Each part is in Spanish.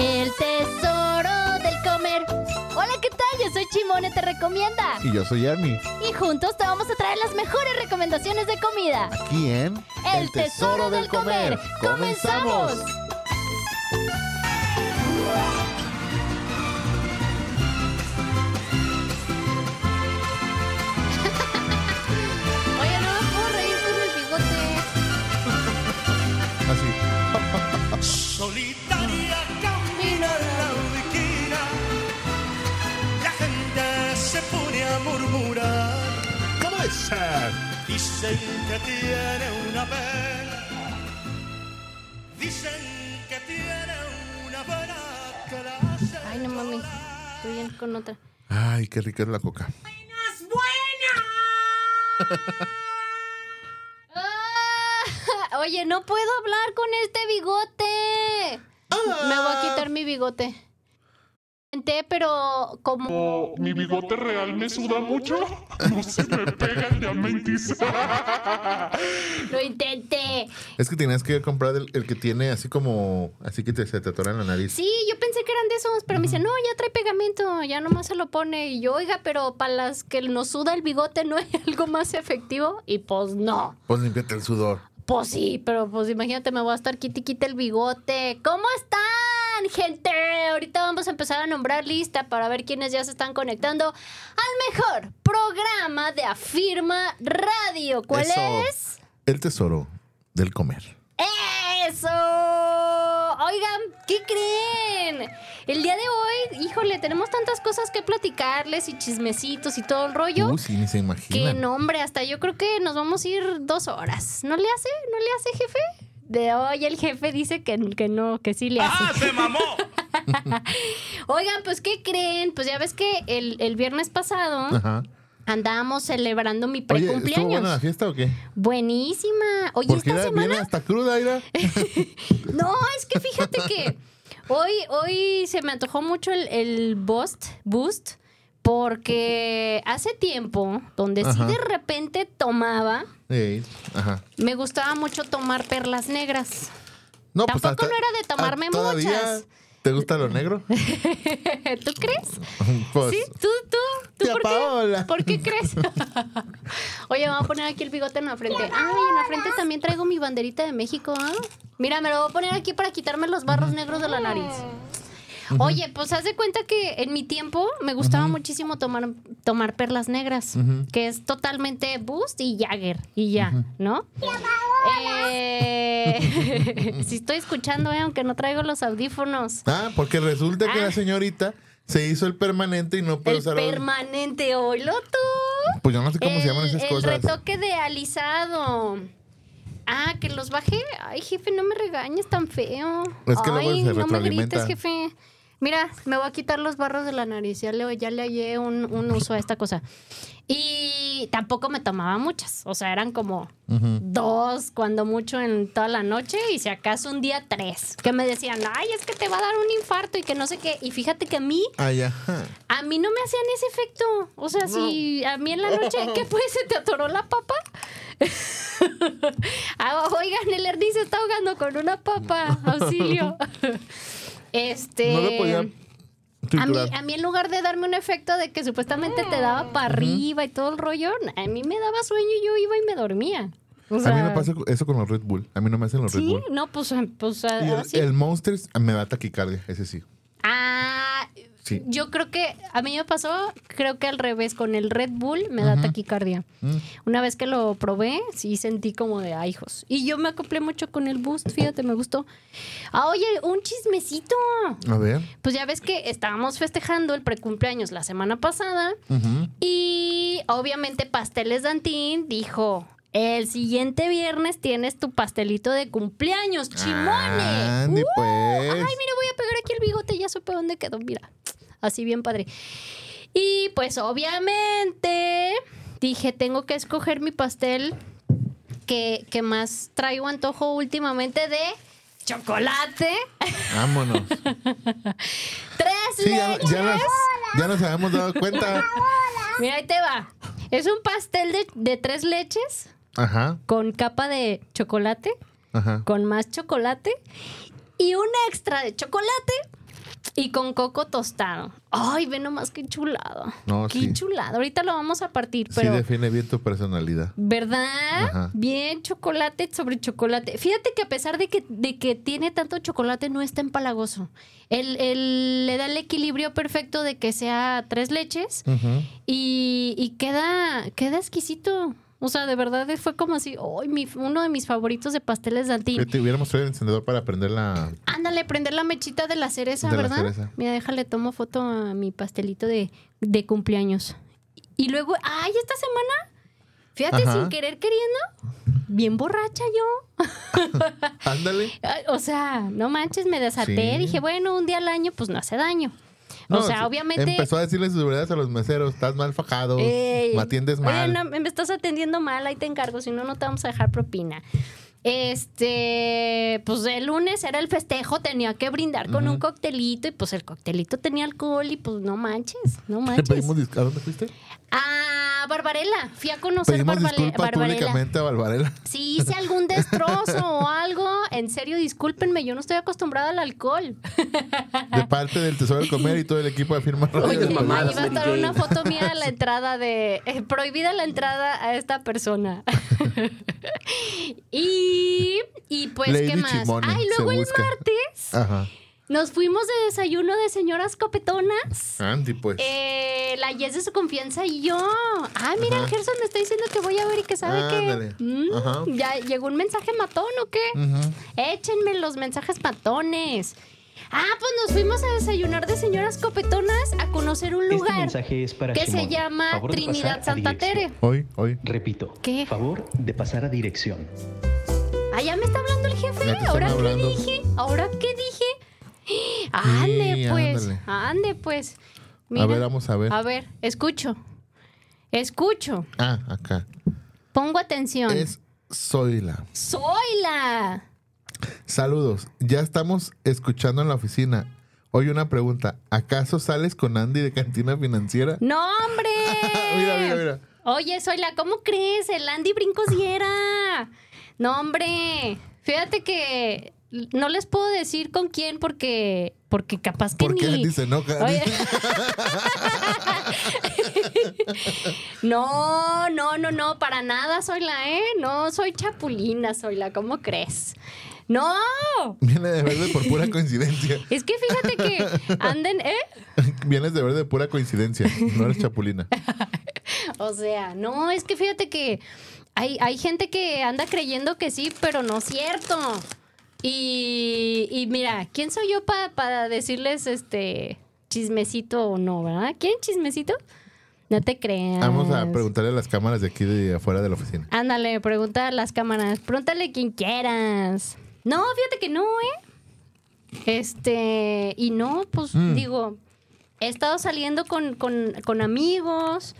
El tesoro del comer. Hola, ¿qué tal? Yo soy Chimone, te recomienda. Y yo soy Army. Y juntos te vamos a traer las mejores recomendaciones de comida. Aquí en El, tesoro, del comer. ¡Comenzamos! Oye, no me puedo reír con el bigote. Así. Solitaria Dicen que tiene una pena, dicen que tiene una buena clase. Ay, no mami. Estoy bien con otra. Ay, qué rica es la coca. Ah, Oye, no puedo hablar con este bigote. Me voy a quitar mi bigote. Intenté, Pero como mi bigote real me suda mucho. No se me pega el diamantis. lo intenté. Es que tenías que comprar el, el que tiene así como. Así que te, se te atora en la nariz. Sí, yo pensé que eran de esos, pero me dice, no, ya trae pegamento, ya nomás se lo pone. Y yo, oiga, pero para las que nos suda el bigote, ¿no hay algo más efectivo? Y pues no. Pues limpiate el sudor. Pues sí, pero pues imagínate, me voy a estar quiti quita el bigote. ¿Cómo están, gente? Ahorita vamos a empezar a nombrar lista para ver quiénes ya se están conectando al mejor programa de Afirma Radio. ¿Cuál Eso. es? El tesoro del comer. ¡Eso! Oigan, ¿qué creen? El día de hoy, híjole, tenemos tantas cosas que platicarles y chismecitos y todo el rollo. Uh, sí, ni se Que imagina. no, hombre, hasta yo creo que nos vamos a ir dos horas. ¿No le hace? ¿No le hace, jefe? De hoy el jefe dice que, que no, que sí le hace. ¡Ah, se mamó! Oigan, pues, ¿qué creen? Pues ya ves que el, el viernes pasado Ajá. andábamos celebrando mi Oye, ¿estuvo precumpleaños. buena la fiesta o qué? Buenísima. Oye, Porque esta era- viene semana. hasta cruda, Ira. No, es que fíjate que hoy, hoy se me antojó mucho el, el boost, boost, porque hace tiempo, donde sí de repente tomaba, Ajá. me gustaba mucho tomar perlas negras. No, Tampoco no era de tomarme ah, ¿todavía muchas. ¿Te gusta lo negro? ¿Tú crees? Pues, ¿Sí? ¿Tú, tú? ¿Tú Tía por qué? ¿Por qué crees? Oye, vamos a poner aquí el bigote en la frente. Ay, en la frente también traigo mi banderita de México, ¿ah? Mira, me lo voy a poner aquí para quitarme los barros negros de la nariz. Oye, pues haz de cuenta que en mi tiempo me gustaba muchísimo tomar, tomar perlas negras, que es totalmente Boost y Jagger, y ya, ¿no? Eh, si estoy escuchando, eh, aunque no traigo los audífonos. Ah, porque resulta que Ah. la señorita se hizo el permanente y no puede El usar permanente, oílo tú. Pues yo no sé cómo se El- llaman esas el cosas. retoque de alisado. Ah, que los bajé. Ay, jefe, no me regañes tan feo. Es que luego Ay, se no me grites, jefe. Mira, me voy a quitar los barros de la nariz. Ya le, ya le hallé un, un uso a esta cosa. Y tampoco me tomaba muchas. O sea, eran como dos, cuando mucho, en toda la noche. Y si acaso un día tres. Que me decían, ay, es que te va a dar un infarto y que no sé qué. Y fíjate que a mí Ay, ajá. a mí no me hacían ese efecto. O sea, si a mí en la noche, ¿qué pues? ¿Se te atoró la papa? Ah, oigan, el Ernie se está ahogando con una papa. Auxilio. Este. No lo podía A mí, a mí en lugar de darme un efecto de que supuestamente te daba para arriba y todo el rollo, a mí me daba sueño y yo iba y me dormía. O a mí me pasa eso con los Red Bull. A mí no me hacen los Red Sí, Bull. no, pues, pues el, así. el Monsters me da taquicardia, ese sí. Ah, Sí. yo creo que a mí me pasó, creo que al revés, con el Red Bull me da taquicardia. Mm. Una vez que lo probé, sí sentí como de ay, hijos. Y yo me acoplé mucho con el Boost, fíjate, me gustó. Ah, oye, un chismecito. A ver. Pues ya ves que estábamos festejando el precumpleaños la semana pasada y obviamente Pasteles Dantín dijo, el siguiente viernes tienes tu pastelito de cumpleaños, chimone. ¡Uh! pues. Ay, mira, voy a pegar aquí el bigote, ya supe dónde quedó, mira. Así bien padre. Y pues obviamente dije, tengo que escoger mi pastel que, que más traigo antojo últimamente de chocolate. Vámonos. Tres Sí, ya, leches. ya nos, ya nos habíamos dado cuenta. Mira, ahí te va. Es un pastel de, de tres leches Ajá, con capa de chocolate, ajá. con más chocolate y un extra de chocolate Y con coco tostado. Ay, ve nomás qué chulado. No, qué sí. chulado. Ahorita lo vamos a partir, Sí pero. define bien tu personalidad. ¿Verdad? Ajá. Bien, chocolate sobre chocolate. Fíjate que a pesar de que, de que tiene tanto chocolate, no está empalagoso. El- le da el equilibrio perfecto de que sea tres leches y, y queda, queda exquisito. O sea, de verdad fue como así, ¡ay! mi, uno de mis favoritos de pasteles de Que Antín. te hubiéramos traído el encendedor para prender la. Ándale, prender la mechita de la cereza, De la ¿verdad? cereza. Mira, déjale, tomo foto a mi pastelito de, de cumpleaños. Y luego, ¡ay! Esta semana, fíjate, Ajá. sin querer queriendo, bien borracha yo. Ándale. O sea, no manches, me desaté. Sí. Dije, bueno, un día al año, pues no hace daño. O No, sea, sí, obviamente. Empezó a decirle sus verdades a los meseros. Estás mal fajado. Ey, Me atiendes oye, mal. no, me estás atendiendo mal, ahí te encargo, si no, no te vamos a dejar propina. Este, pues el lunes era el festejo, tenía que brindar con un coctelito y pues el coctelito tenía alcohol y pues no manches, no Te manches. pedimos dis- ¿A dónde fuiste? A Barbarella, fui a conocer Pedimos Barbale- disculpas Barbarella. públicamente a Valvarela. Si hice algún destrozo o algo, en serio, discúlpenme, yo no estoy acostumbrada al alcohol. De parte del Tesoro del Comer y todo el equipo de Firma. Oye, ahí va a estar una foto mía a la entrada de... eh, prohibida la entrada a esta persona. y, y pues, Lady ¿qué más? Chimone, Ay, luego el martes Ajá. Nos fuimos de desayuno de señoras copetonas. Andy, pues. Eh, la Yes de su confianza y yo. Ah, mira, Ajá. Gerson me está diciendo que voy a ver y que sabe Ándale. que. Mm, Ajá. ya llegó un mensaje matón o qué. Ujú. Échenme los mensajes matones. Ah, pues nos fuimos a desayunar de señoras copetonas a conocer un Este lugar mensaje es para que se llama Trinidad Santa. Tere. Hoy, hoy. Repito. ¿Qué? Favor de pasar a dirección. Ah, ya me está hablando el jefe. ¿Ahora qué hablando. dije? ¿Ahora qué dije? Ande, Sí, pues. ándale. Ande, pues. A ver, vamos a ver. A ver, escucho. Escucho. Ah, acá. Pongo atención. Es Zoila. Soy la. Saludos. Ya estamos escuchando en la oficina. Hoy una pregunta. ¿Acaso sales con Andy de Cantina Financiera? ¡No, hombre! Mira, mira, mira. Oye, soy la, ¿cómo crees? El Andy Brincos diera. No, hombre. Fíjate que no les puedo decir con quién porque porque capaz que ¿Por ni. Oye. no, no, no, no, para nada soy la, ¿eh? No soy chapulina, soy la, ¿cómo crees? No, Viene de verde por pura coincidencia. es que fíjate que anden, ¿eh? Vienes de verde de pura coincidencia. No eres chapulina. O sea, no, es que fíjate que hay, hay gente que anda creyendo que sí, pero no es cierto. Y, y mira, ¿quién soy yo pa- para decirles este chismecito o no, verdad? ¿Quieren chismecito? No te creas. Vamos a preguntarle a las cámaras de aquí de afuera de la oficina. Ándale, pregunta a las cámaras. Pregúntale a quien quieras. No, fíjate que no, ¿eh? Este, y no, pues Mm. digo, he estado saliendo con, con, con amigos.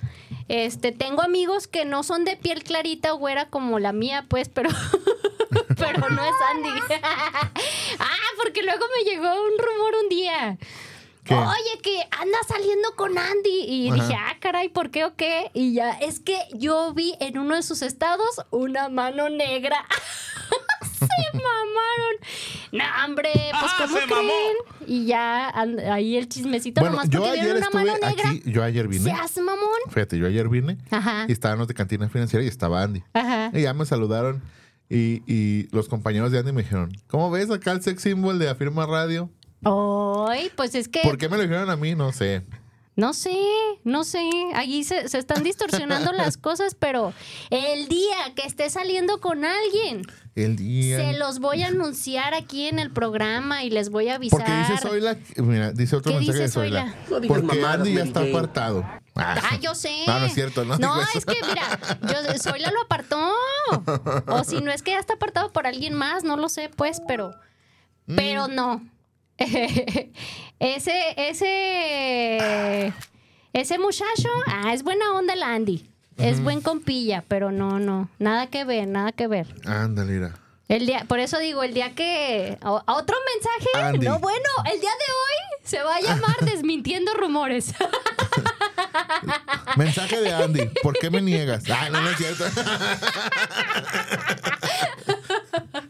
Este, tengo amigos que no son de piel clarita o güera como la mía, pues, pero, pero no es Andy. ah, porque luego me llegó un rumor un día. ¿Qué? Oye, que anda saliendo con Andy. Y Ajá. dije, ah, caray, ¿por qué o qué? Y ya, es que yo vi en uno de sus estados una mano negra. se mamaron. No, hombre, pues Ah, ¿cómo se mamó. Y ya ahí el chismecito Bueno, nomás yo porque ayer vieron una mano estuve negra. aquí. Yo ayer ¿Se vine. hace mamón? Fíjate, yo ayer vine Ajá. y estaban los de Cantina Financiera y estaba Andy. Ajá. Y ya me saludaron y, y los compañeros de Andy me dijeron, ¿cómo ves acá el sex symbol de Afirma Radio? Ay, pues es que ¿Por qué me lo dijeron a mí? No sé. No sé, no sé. Allí se, se están distorsionando las cosas, pero el día que esté saliendo con alguien, El día... se los voy a anunciar aquí en el programa y les voy a avisar. Porque dice Zoila, mira, dice otro ¿Qué mensaje dice de Zoila. Porque Andy ya está apartado. Ah, yo sé. No, no es cierto, no No, es que mira, yo Zoila lo apartó. O si no es que ya está apartado por alguien más, no lo sé, pues, pero. Mm. Pero no. ese, ese. Ese muchacho, ah, es buena onda el Andy. Es buen compilla, pero no, no. Nada que ver, nada que ver. Ándale, mira. El día, por eso digo, el día que. Otro mensaje. Andy. No, bueno, el día de hoy se va a llamar Desmintiendo Rumores. Mensaje de Andy. ¿Por qué me niegas? Ay, no, no es cierto.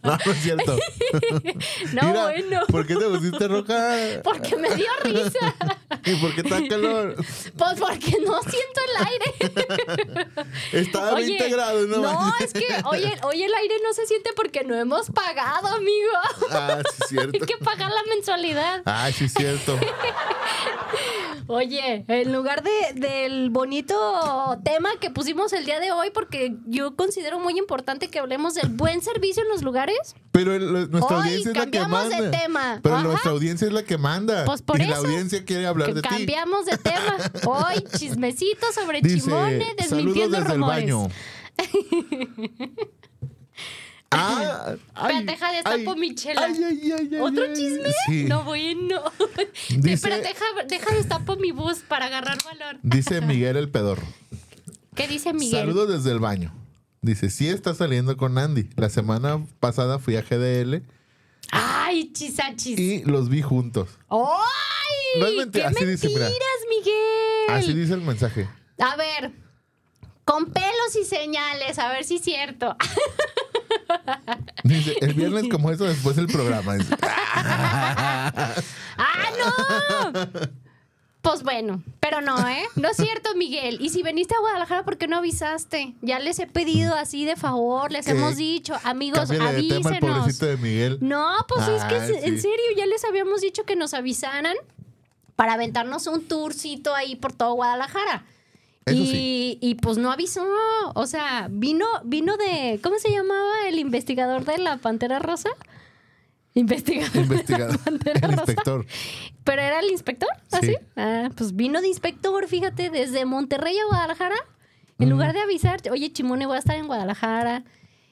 No, no es cierto. No, Mira, bueno. ¿Por qué te pusiste roja? Porque me dio risa. ¿Y por qué está calor? Pues porque no siento el aire. Está a 20 grados, ¿no? no, es que hoy el, hoy el aire no se siente porque no hemos pagado, amigo. Ah, sí, es cierto. Hay que pagar la mensualidad. Ah, sí, es cierto. Oye, en lugar de, del bonito tema que pusimos el día de hoy, porque yo considero muy importante que hablemos del buen servicio en los lugares. Pero el- nuestra Hoy audiencia es la que cambiamos de manda. tema. Pero Ajá. nuestra audiencia es la que manda. Pues por y la eso, audiencia quiere hablar de ti. cambiamos de tema. Hoy, chismecito sobre Dice, Chimone, saludos desmintiendo desde el rumores. baño. ah, ay, Espérate, deja ay, mi chela. ay, ¿Otro chisme? Sí. No, bueno. Dice- Espérate, deja, deja destapo mi bus para agarrar valor. Dice Miguel el pedorro. ¿Qué dice Miguel? Saludos desde el baño. Dice, sí está saliendo con Andy. La semana pasada fui a GDL Ay, chisachis. y los vi juntos. ¡Ay! No es mentira, ¡Qué así dice, mira. mentiras, Miguel! Así dice el mensaje. A ver, con pelos y señales, a ver si es cierto. Dice, el viernes como eso después del programa. Dice, ¡Ah, no! Pues bueno, pero no, ¿eh? No es cierto, Miguel. Y si veniste a Guadalajara, ¿por qué no avisaste? Ya les he pedido así de favor, les ¿Qué? hemos dicho, amigos, Cámbiale de tema al avísenos. de Miguel. No, pues es que Ah, en serio, ya les habíamos dicho que nos avisaran para aventarnos un tourcito ahí por todo Guadalajara. Eso y, sí. y pues no avisó. O sea, vino, vino de. ¿Cómo se llamaba el investigador de la Pantera Rosa? Investigador. de la Investigador. Pantera El Rosa. inspector. ¿Pero era el inspector? ¿Así? Sí. Ah, pues vino de inspector, fíjate, desde Monterrey a Guadalajara. En lugar de avisar, oye, Chimone, voy a estar en Guadalajara.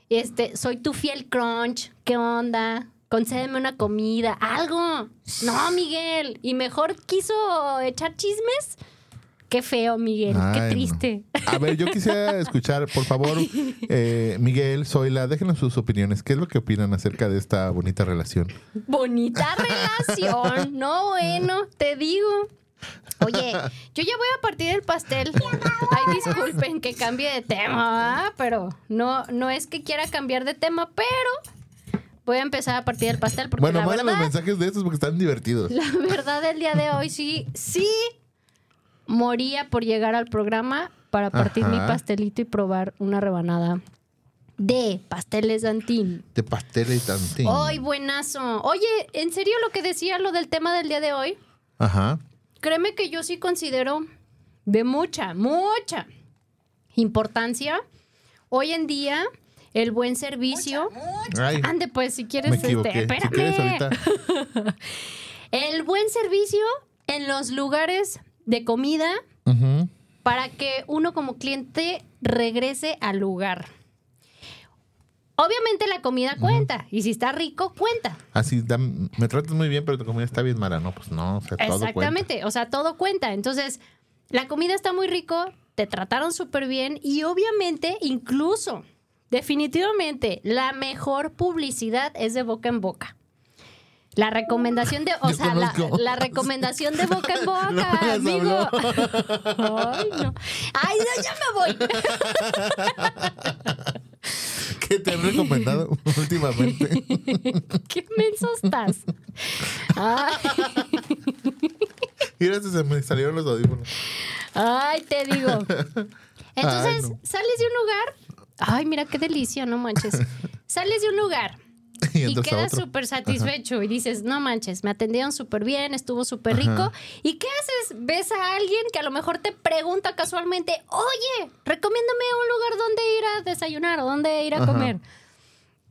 Este, soy tu fiel crunch. ¿Qué onda? Concédeme una comida, algo. No, Miguel. Y mejor quiso echar chismes. Qué feo, Miguel. Ay, Qué no. triste. A ver, yo quisiera escuchar, por favor, eh, Miguel, Zoila, déjenos sus opiniones. ¿Qué es lo que opinan acerca de esta bonita relación? Bonita relación. No, bueno, te digo. Oye, yo ya voy a partir del pastel. Ay, disculpen que cambie de tema, ¿verdad? pero no, no es que quiera cambiar de tema, pero voy a empezar a partir del pastel porque Bueno, la los mensajes de estos porque están divertidos. la verdad del día de hoy sí, sí moría por llegar al programa para partir mi pastelito y probar una rebanada de pasteles Dantín. De pastel y tantín. ¡Ay, buenazo! Oye, ¿en serio lo que decía lo del tema del día de hoy? Ajá. Créeme que yo sí considero de mucha, mucha importancia hoy en día el buen servicio. Ay, Ande, pues, si quieres, me este, si espérame. quieres ahorita. El buen servicio en los lugares de comida para que uno como cliente regrese al lugar. Obviamente la comida cuenta y si está rico, cuenta. Así, me tratas muy bien, pero tu comida está bien mala. No, pues no, o sea, todo cuenta. Exactamente, o sea, todo cuenta. Entonces, la comida está muy rico, te trataron súper bien y obviamente, incluso, definitivamente, la mejor publicidad es de boca en boca. La recomendación de, o Yo sea, la, la recomendación de boca en boca, No amigo. Ay, no. Ay, no, ya me voy. ¿Qué te han recomendado últimamente? Qué menso estás. Ay, Mira, se me salieron los audífonos. ay, te digo. Entonces, Ay, no. sales de un lugar. Ay, mira qué delicia, no manches. Sales de un lugar Y y quedas súper satisfecho y dices, no manches, me atendieron súper bien, estuvo súper rico. ¿Y qué haces? Ves a alguien que a lo mejor te pregunta casualmente, oye, recomiéndame un lugar donde ir a desayunar o donde ir a Ajá. comer.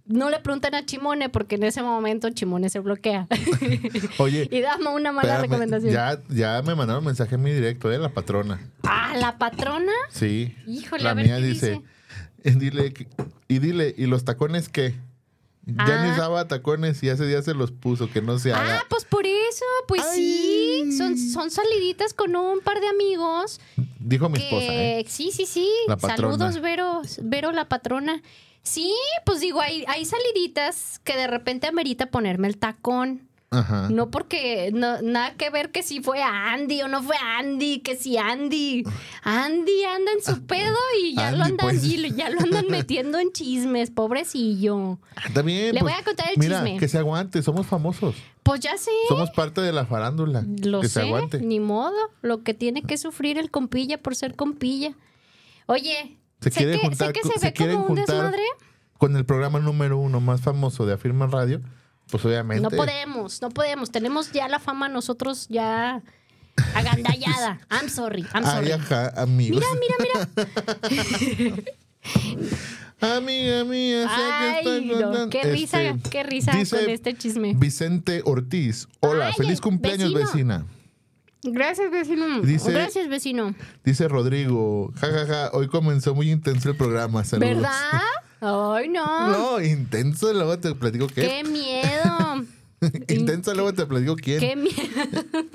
No le preguntan a Chimone porque en ese momento Chimone se bloquea. Oye, y dame una mala espérame, recomendación. Ya, ya me mandaron mensaje en mi directo, ¿eh? La patrona. Ah, la patrona. Sí. Híjole, la a ver mía qué dice, eh, dile, y dile, ¿y los tacones qué? Ya ni Ah. usaba tacones y hace días se los puso, que no se haga. Ah, pues por eso, pues Ay. sí. Son, son saliditas con un par de amigos. Dijo mi que- esposa, ¿eh? Sí, sí, sí. La. Saludos, Vero, Vero, la patrona. Sí, pues digo, hay, hay saliditas que de repente amerita ponerme el tacón. Ajá. No porque no, nada que ver que si fue Andy o no fue Andy, que si Andy. Andy anda en su pedo y ya lo andan, pues. y ya lo andan metiendo en chismes, pobrecillo. Ah, bien. Le pues, voy a contar el mira, chisme. que se aguante, somos famosos. Pues ya sé. Somos parte de la farándula. Lo que sé, se aguante. ni modo. Lo que tiene que sufrir el compilla por ser compilla. Oye, Se sé, quiere que, sé juntar que se se ve quieren como un desmadre. Con el programa número uno más famoso de Afirma Radio, pues obviamente. No podemos, no podemos. Tenemos ya la fama nosotros ya agandallada. I'm sorry, I'm sorry. Ay, ajá, amigos. Mira, mira, mira. Amiga mía, sé Ay, que estás no, qué risa, Este, qué risa dice con este chisme. Vicente Ortiz. Hola, Ay, feliz cumpleaños, vecino. vecina. Gracias, vecino. Dice- Gracias, vecino. Dice Rodrigo. Ja, ja, ja. Hoy comenzó muy intenso el programa. Saludos. ¿Verdad? Ay, no. No, intenso, luego te platico qué. Qué miedo. intenso, luego te platico quién. Qué miedo.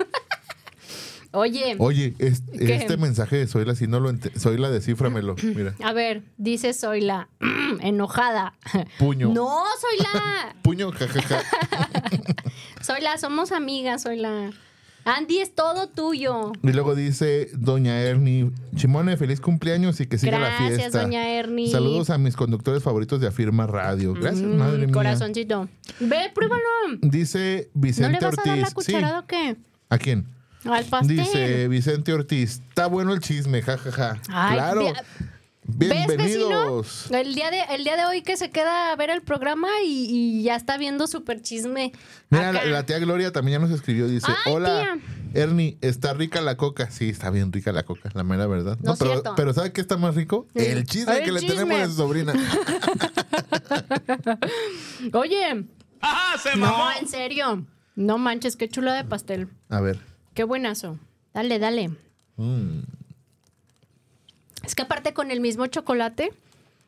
Oye, Oye, este mensaje de Zoila, si no lo ente- Zoila, descíframelo. Mira, a ver, dice soy la enojada. puño. No, soy la. Puño, jajaja. Soy la, somos amigas, soy la. Andy es todo tuyo. Y luego dice Doña Ernie, Chimone, feliz cumpleaños y que siga la Gracias, fiesta. doña Ernie. Saludos a mis conductores favoritos de Afirma Radio. Gracias, Mm, madre mía. Corazoncito. Ve, pruébalo. Dice ¿No Vicente le vas a dar la Ortiz. cucharada sí. o qué? ¿A quién? Al pastel. Dice Vicente Ortiz. Está bueno el chisme, jajaja. Ay, claro. Ve- ¿Ves, Bienvenidos. vecino? El día, de, el día de hoy que se queda a ver el programa y, y ya está viendo super chisme. Mira, la, la tía Gloria también ya nos escribió. Dice: Ay, Hola, Ernie, ¿está rica la coca? Sí, está bien rica la coca, la mera verdad. No pero, cierto. pero ¿sabe qué está más rico? El chisme El que le tenemos a su sobrina. Oye, ¡Ajá! ¡Se no, en serio. No manches, qué chula de pastel. A ver. Qué buenazo. Dale, dale. Mm. Es que aparte con el mismo chocolate,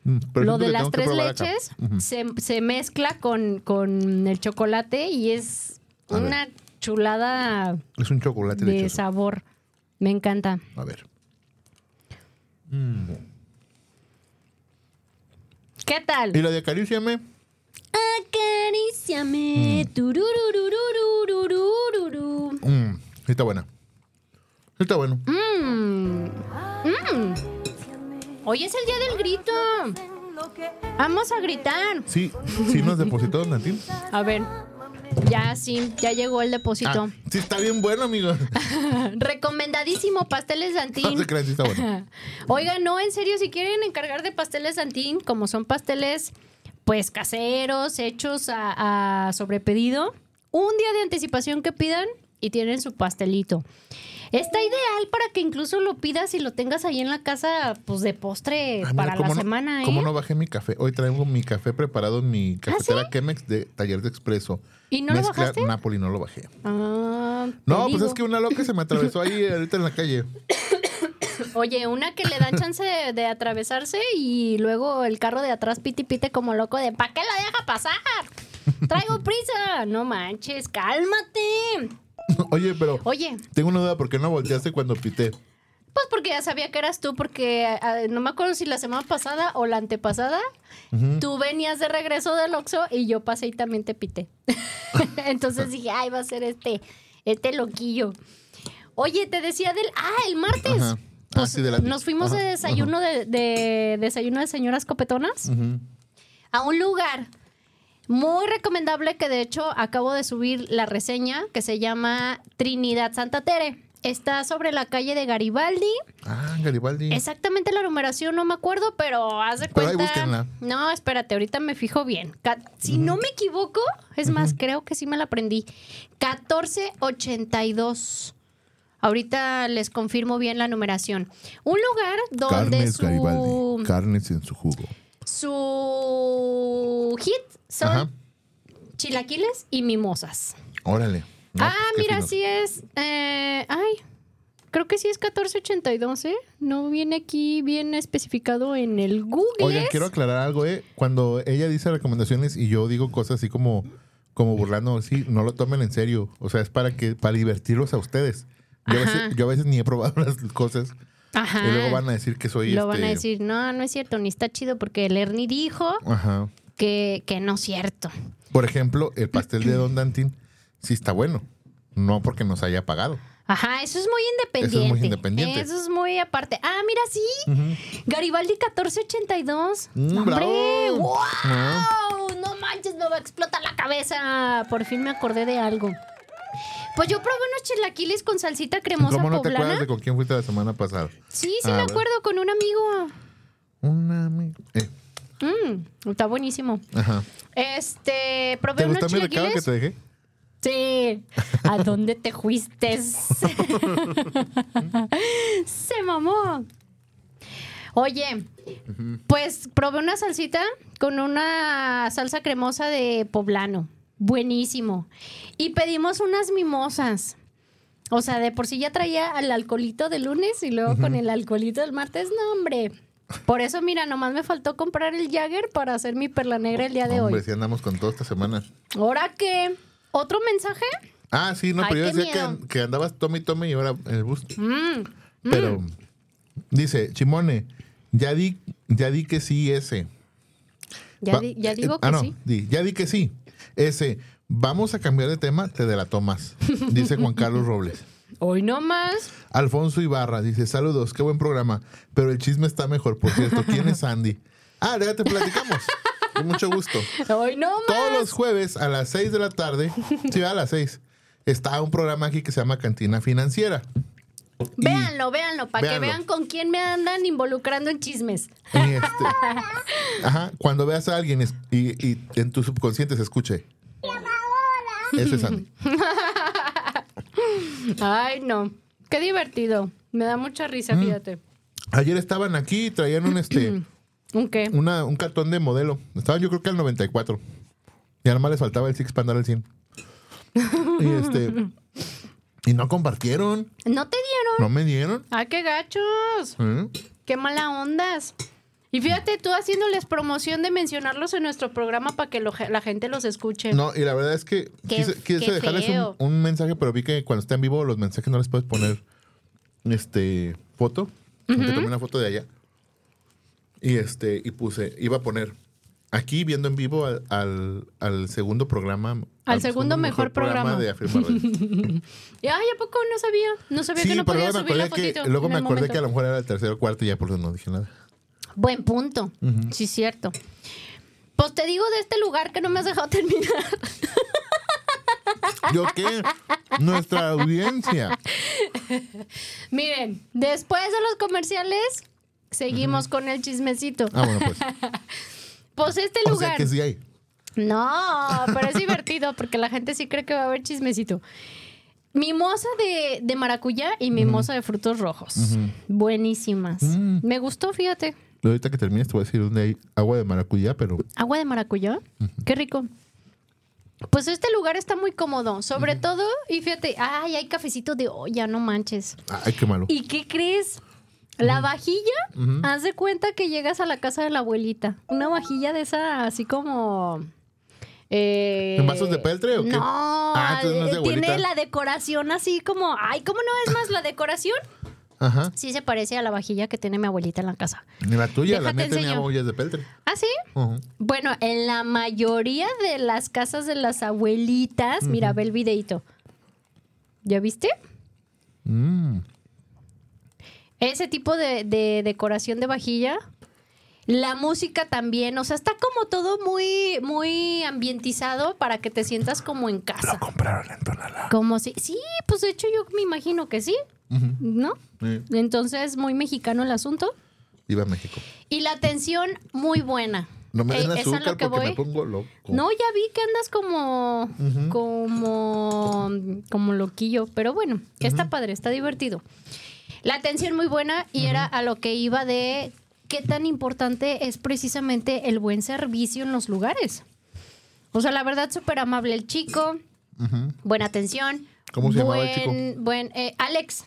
mm, lo de las tres leches uh -huh. se, se, mezcla con, con, el chocolate y es A una ver. chulada. Es un chocolate de lechoso. sabor. Me encanta. A ver. Mm. ¿Qué tal? ¿Y la de acaríciame? Acaríciame. Mm. Mm. Está buena. Está bueno. Mmm. Hoy es el día del grito. Vamos a gritar. Sí, sí nos depositó Natín. A ver. Ya sí, ya llegó el depósito. Ah, sí está bien bueno, amigo. Recomendadísimo pasteles No Santín. se sí está bueno. Oigan, no, en serio, si quieren encargar de pasteles Santín, como son pasteles pues caseros, hechos a, a sobrepedido, un día de anticipación que pidan y tienen su pastelito. Está ideal para que incluso lo pidas y lo tengas ahí en la casa, pues de postre Ah, mira, para la ¿cómo no- semana, ¿eh? ¿Cómo no bajé mi café? Hoy traigo mi café preparado en mi cafetera ¿Ah, sí? Chemex de Taller de Expreso. ¿Y no lo Mezcla bajaste? Napoli, no lo bajé. Ah, No, pues es que una loca se me atravesó ahí ahorita en la calle. Oye, una que le dan chance de, de atravesarse y luego el carro de atrás piti pite como loco de ¿para qué la deja pasar? Traigo prisa. No manches, cálmate. Oye, pero Oye, tengo una duda, ¿por qué no volteaste cuando pité? pues porque ya sabía que eras tú, porque ah, no me acuerdo si la semana pasada o la antepasada, tú venías de regreso del Oxxo y yo pasé y también te pité. Entonces dije, ay, va a ser este, este loquillo. Oye, te decía del... Ah, el martes. Ajá. Ah, Pues sí, de la- nos fuimos Ajá, de desayuno de, de desayuno de señoras copetonas a un lugar muy recomendable que de hecho acabo de subir la reseña que se llama Trinidad Santa Tere. Está sobre la calle de Garibaldi. Ah, Garibaldi. Exactamente la numeración no me acuerdo, pero haz de Pero cuenta. No, espérate, ahorita me fijo bien. Si no me equivoco, es más, creo que sí me la aprendí. 1482. Ahorita les confirmo bien la numeración. Un lugar donde Carnes su, Garibaldi. Carnes en su jugo. Su hit son Ajá. chilaquiles y mimosas. Órale. No, ah, pues, mira, sí es. eh, ay, creo que sí es 1482, ¿eh? No viene aquí bien especificado en el Google. Oigan, quiero aclarar algo, ¿eh? Cuando ella dice recomendaciones y yo digo cosas así como, como burlando, sí, no lo tomen en serio. O sea, es para que para divertirlos a ustedes. Yo a, veces, yo a veces ni he probado las cosas Ajá. y luego van a decir que soy Lo este... van a decir, no, no es cierto, ni está chido porque el Ernie dijo Ajá. que, que no es cierto. Por ejemplo, el pastel de Don Dantín sí está bueno. No porque nos haya pagado. Ajá, eso es muy independiente. Eso es muy independiente. Eso es muy aparte. Ah, mira, sí. Garibaldi 1482. Mm, ¡No, ¡Hombre! bravo. ¡Wow! No manches, me va a explotar la cabeza. Por fin me acordé de algo. Pues yo probé unos chilaquiles con salsita cremosa ¿Cómo no te acuerdas de con quién fuiste la semana pasada? Sí, sí A me ver. acuerdo con un amigo. Una ami- eh, Mm, está buenísimo. ajá. Este, probé ¿Te unos gustó mi recado que chilaquiles. te dejé? Sí. ¿A dónde te fuiste? Se mamó. Oye, pues probé una salsita con una salsa cremosa de poblano. Buenísimo. Y pedimos unas mimosas. O sea, de por sí ya traía el alcoholito de lunes y luego con el alcoholito del martes. No, hombre. Por eso, mira, nomás me faltó comprar el Jagger para hacer mi perla negra el día de Hombre, hoy. sí andamos con todo esta semana. ¿Ahora qué? ¿Otro mensaje? Ah, sí, no, Ay, pero yo decía que, andabas tome y tome y ahora en el bus. Mm. Pero dice, Chimone, ya di, ya di que sí ese. Ya, Va- di- ya eh, digo que ah, no, sí. di, ya di que sí. Ese, vamos a cambiar de tema, te delató más. Dice Juan Carlos Robles. Hoy no más. Alfonso Ibarra dice, saludos, qué buen programa, pero el chisme está mejor, por cierto. ¿Quién es Andy? Ah, ya te platicamos. Con mucho gusto. Hoy no más. Todos los jueves a las 6 de la tarde, sí, a las 6, está un programa aquí que se llama Cantina Financiera. Véanlo, véanlo, para que vean con quién me andan involucrando en chismes. Este, ajá, cuando veas a alguien es- y, y en tu subconsciente se escuche. Ese es Andy. Ay, no. Qué divertido. Me da mucha Mm. risa, fíjate. Ayer estaban aquí y traían un este ¿Un qué? una, un cartón de modelo. Estaban yo creo que al 94. Y además les faltaba el Six para andar al 100. Y este y no compartieron, ¿No te dieron? No me dieron. ¡Ay, qué gachos! ¿Eh? ¡Qué mala ondas! Y fíjate, tú haciéndoles promoción de mencionarlos en nuestro programa para que lo- la gente los escuche. No, y la verdad es que Qué- quise, dejarles un, mensaje, pero vi que cuando está en vivo los mensajes no les puedes poner este foto. Aunque tomé una foto de allá. Y este, y puse, iba a poner aquí viendo en vivo al, al, al segundo programa. Al segundo mejor programa. de Afirma Radio. Y, Ay, ¿a poco no sabía? No sabía sí, que no podía luego subir la fotito. que, luego me acordé momento. que a lo mejor era el tercero o cuarto y ya por eso no dije nada. Buen punto. Sí, cierto. Pues te digo de este lugar que no me has dejado terminar. ¿Yo qué? Nuestra audiencia. Miren, después de los comerciales, seguimos con el chismecito. Ah, bueno, pues. Pues este O lugar. sea que sí hay. No, pero es divertido porque la gente sí cree que va a haber chismecito. Mimosa de, de maracuyá y mimosa de frutos rojos. Buenísimas. Mm. Me gustó, fíjate. Ahorita que termines te voy a decir dónde hay agua de maracuyá, pero Agua de maracuyá. Qué rico. Pues este lugar está muy cómodo. Sobre todo, y fíjate, ay, hay cafecito de olla, no manches. ay, qué malo. ¿Y qué crees? La vajilla, haz de cuenta que llegas a la casa de la abuelita. Una vajilla de esa así como... eh, ¿En vasos de peltre o qué? No, Ah, no es eh, tiene la decoración así como... Ay, ¿cómo no es más la decoración? Ajá. Sí se parece a la vajilla que tiene mi abuelita en la casa. En la tuya, la Déjate mía tenía ollas de peltre. ¿Ah, sí? Bueno, en la mayoría de las casas de las abuelitas, mira, ve el videito. ¿Ya viste? Mm. Ese tipo de, de decoración de vajilla. La música también, o sea, está como todo muy, muy ambientizado para que te sientas como en casa. Compraron en Tonalá. Como si, sí, pues de hecho yo me imagino que sí, ¿no? Sí. Entonces, muy mexicano el asunto. Iba a México. Y la atención, muy buena. No me den Eh, es lo azúcar que porque voy. me pongo loco. No, ya vi que andas como, como, como loquillo, pero bueno, está padre, está divertido. La atención muy buena y era a lo que iba de qué tan importante es precisamente el buen servicio en los lugares. O sea, la verdad, súper amable el chico, Ujú. buena atención. ¿Cómo se llamaba el chico? buen- Buen, eh, Alex.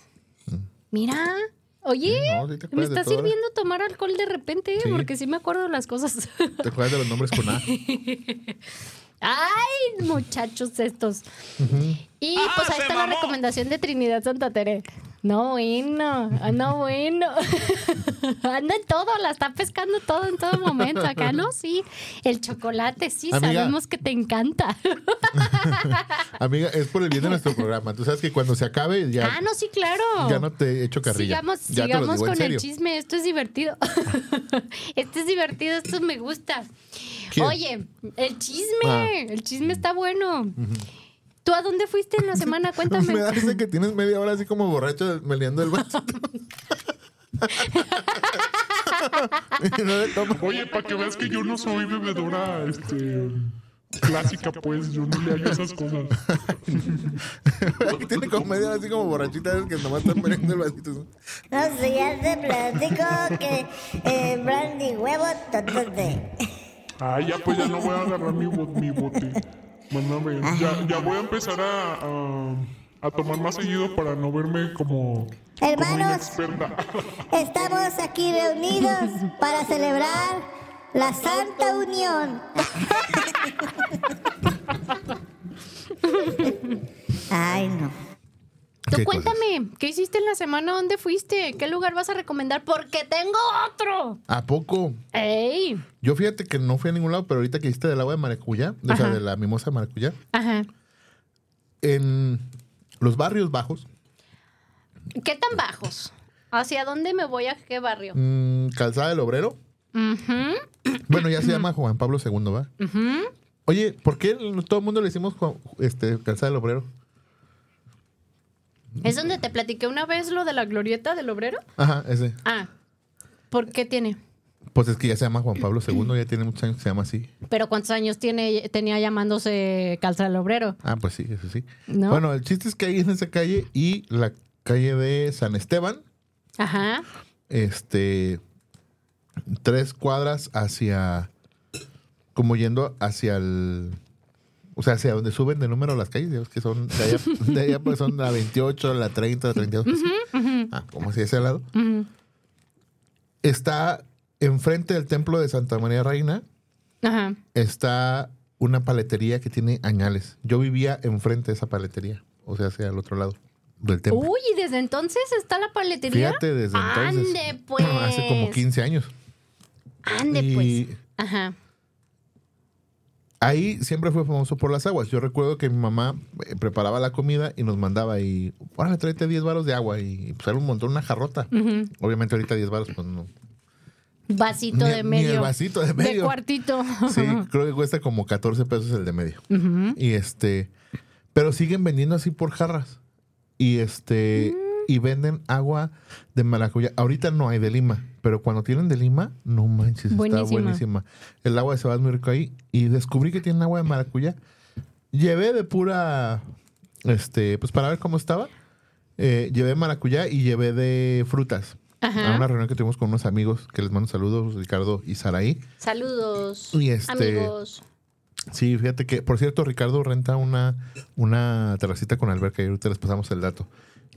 Mira, oye, Sí, no, sí te me está sirviendo tomar alcohol de repente. Sí. porque sí me acuerdo de las cosas. ¿Te acuerdas de los nombres con A? Ay, muchachos estos. Y pues ahí está la recomendación de Trinidad Santa Tere. No bueno, ah, no bueno. Anda en todo, la está pescando todo en todo momento. Acá no, sí. El chocolate, sí, Amiga. sabemos que te encanta. Amiga, es por el bien de nuestro programa. Tú sabes que cuando se acabe ya, ah, no, sí, claro. ya no te echo carrilla. Sigamos, ya sigamos digo con el chisme. Esto es divertido. esto es divertido, esto me gusta. Oye, el chisme. Ah. El chisme está bueno. ¿Tú a dónde fuiste en la semana? Cuéntame. Me da risa que tienes media hora así como borracho meleando el vaso. Oye, para que veas que yo no soy bebedora, este... Clásica, pues, yo no le hago esas cosas. Tiene como media hora así como borrachita es que nomás están meleando el vasito. No sé, ya te platico que eh, brandy huevo totote. Ah, ya, pues ya no voy a agarrar mi, bo- mi bote. Mándame. Ya, ya voy a empezar a, a, a tomar más seguido para no verme como... como Hermanos. inexperta. Estamos aquí reunidos para celebrar la Santa Unión. Ay, no. Tú ¿Qué cuéntame, ¿qué hiciste en la semana? ¿Dónde fuiste? ¿Qué lugar vas a recomendar? Porque tengo otro. ¿A poco? ¡Ey! Yo fíjate que no fui a ningún lado, pero ahorita que hiciste del agua de maracuyá, o sea, de la mimosa de maracuyá, Ajá. en los barrios bajos, ¿Qué tan bajos? ¿Hacia dónde me voy? ¿A qué barrio? mm, Calzada del Obrero, Ujú, bueno, ya se llama Juan Pablo II, ¿va? ujú. Oye, ¿por qué todo el mundo le decimos Juan- este, Calzada del Obrero? ¿Es donde te platiqué una vez lo de la glorieta del obrero? Ajá, ese. Ah, ¿por qué tiene? Pues es que ya se llama Juan Pablo II, ya tiene muchos años que se llama así. ¿Pero cuántos años tiene, tenía llamándose Calza del Obrero? Ah, pues sí, eso sí. ¿No? Bueno, el chiste es que ahí en esa calle y la calle de San Esteban, Ajá. este, tres cuadras hacia, como yendo hacia el, o sea, hacia donde suben de número las calles, que son, de allá, de allá pues son la 28, la 30, la 32. Ah, como hacia ese lado. Está enfrente del templo de Santa María Reina, Ajá. está una paletería que tiene añales. Yo vivía enfrente de esa paletería, o sea, hacia el otro lado del templo. Uy, ¿y desde entonces está la paletería? Fíjate, desde entonces. Ande, pues. Hace como 15 años. Ande, Y- pues. Ajá. Ahí siempre fue famoso por las aguas. Yo recuerdo que mi mamá eh, preparaba la comida y nos mandaba y, órale, tráete 10 varos de agua. Y pues era un montón, una jarrota. Obviamente ahorita 10 varos, pues no. Vasito Ni- de ni medio. el vasito de medio. cuartito. Sí, creo que cuesta como 14 pesos el de medio. Y este, pero siguen vendiendo así por jarras. Y este, y venden agua de maracuyá. Ahorita no hay de Lima, pero cuando tienen de Lima, no manches, Buenísima. está buenísima. El agua de Cebada es muy rico ahí. Y descubrí que tienen agua de maracuyá. Llevé de pura, este, pues para ver cómo estaba. eh, llevé maracuyá y llevé de frutas. Ajá. A una reunión que tuvimos con unos amigos que les mando saludos, Ricardo y Saraí. Saludos. Y este- Amigos. Sí, fíjate que, por cierto, Ricardo renta una, una terracita con alberca y ahorita les pasamos el dato.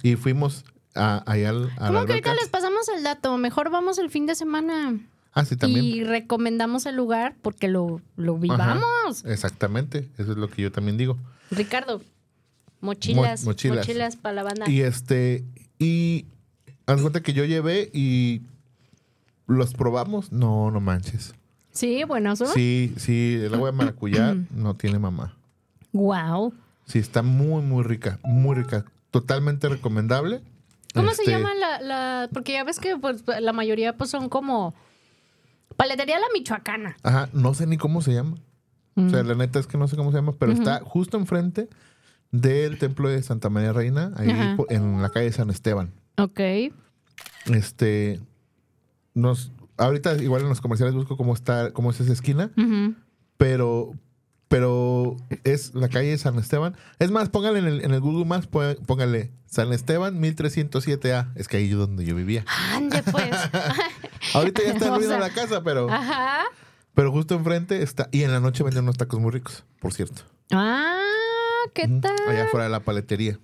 Y fuimos a, allá al, a la ¿Cómo que alberca. ahorita les pasamos el dato? Mejor vamos el fin de semana. Ah, sí, también. Y recomendamos el lugar porque lo, lo vivamos. Exactamente, eso es lo que yo también digo. Ricardo, mochilas, Mo- mochilas. mochilas. para la banda. Y este, y haz cuenta que yo llevé y los probamos. No, no manches. Sí, bueno, ¿so? Sí, sí, el agua de maracuyá no tiene mamá. Wow. Sí, está muy, muy rica, muy rica. Totalmente recomendable. ¿Cómo se Este, llama la, la- Porque ya ves que pues, la mayoría pues son como... Paletería La Michoacana. Ajá, no sé ni cómo se llama. O sea, la neta es que no sé cómo se llama, pero está justo enfrente del templo de Santa María Reina, ahí Ajá. en la calle San Esteban. Ok. Este, nos, ahorita igual en los comerciales busco cómo está, cómo es esa esquina, pero, pero es la calle San Esteban. Es más, póngale en el, en el Google Maps, pó- póngale San Esteban 1307A, es que ahí es donde yo vivía. Ande pues. Ahorita ya está en O ruina sea, la casa, pero, Ajá. pero justo enfrente está, y en la noche venden unos tacos muy ricos, por cierto. Ah, ¿qué tal? Allá afuera de la paletería.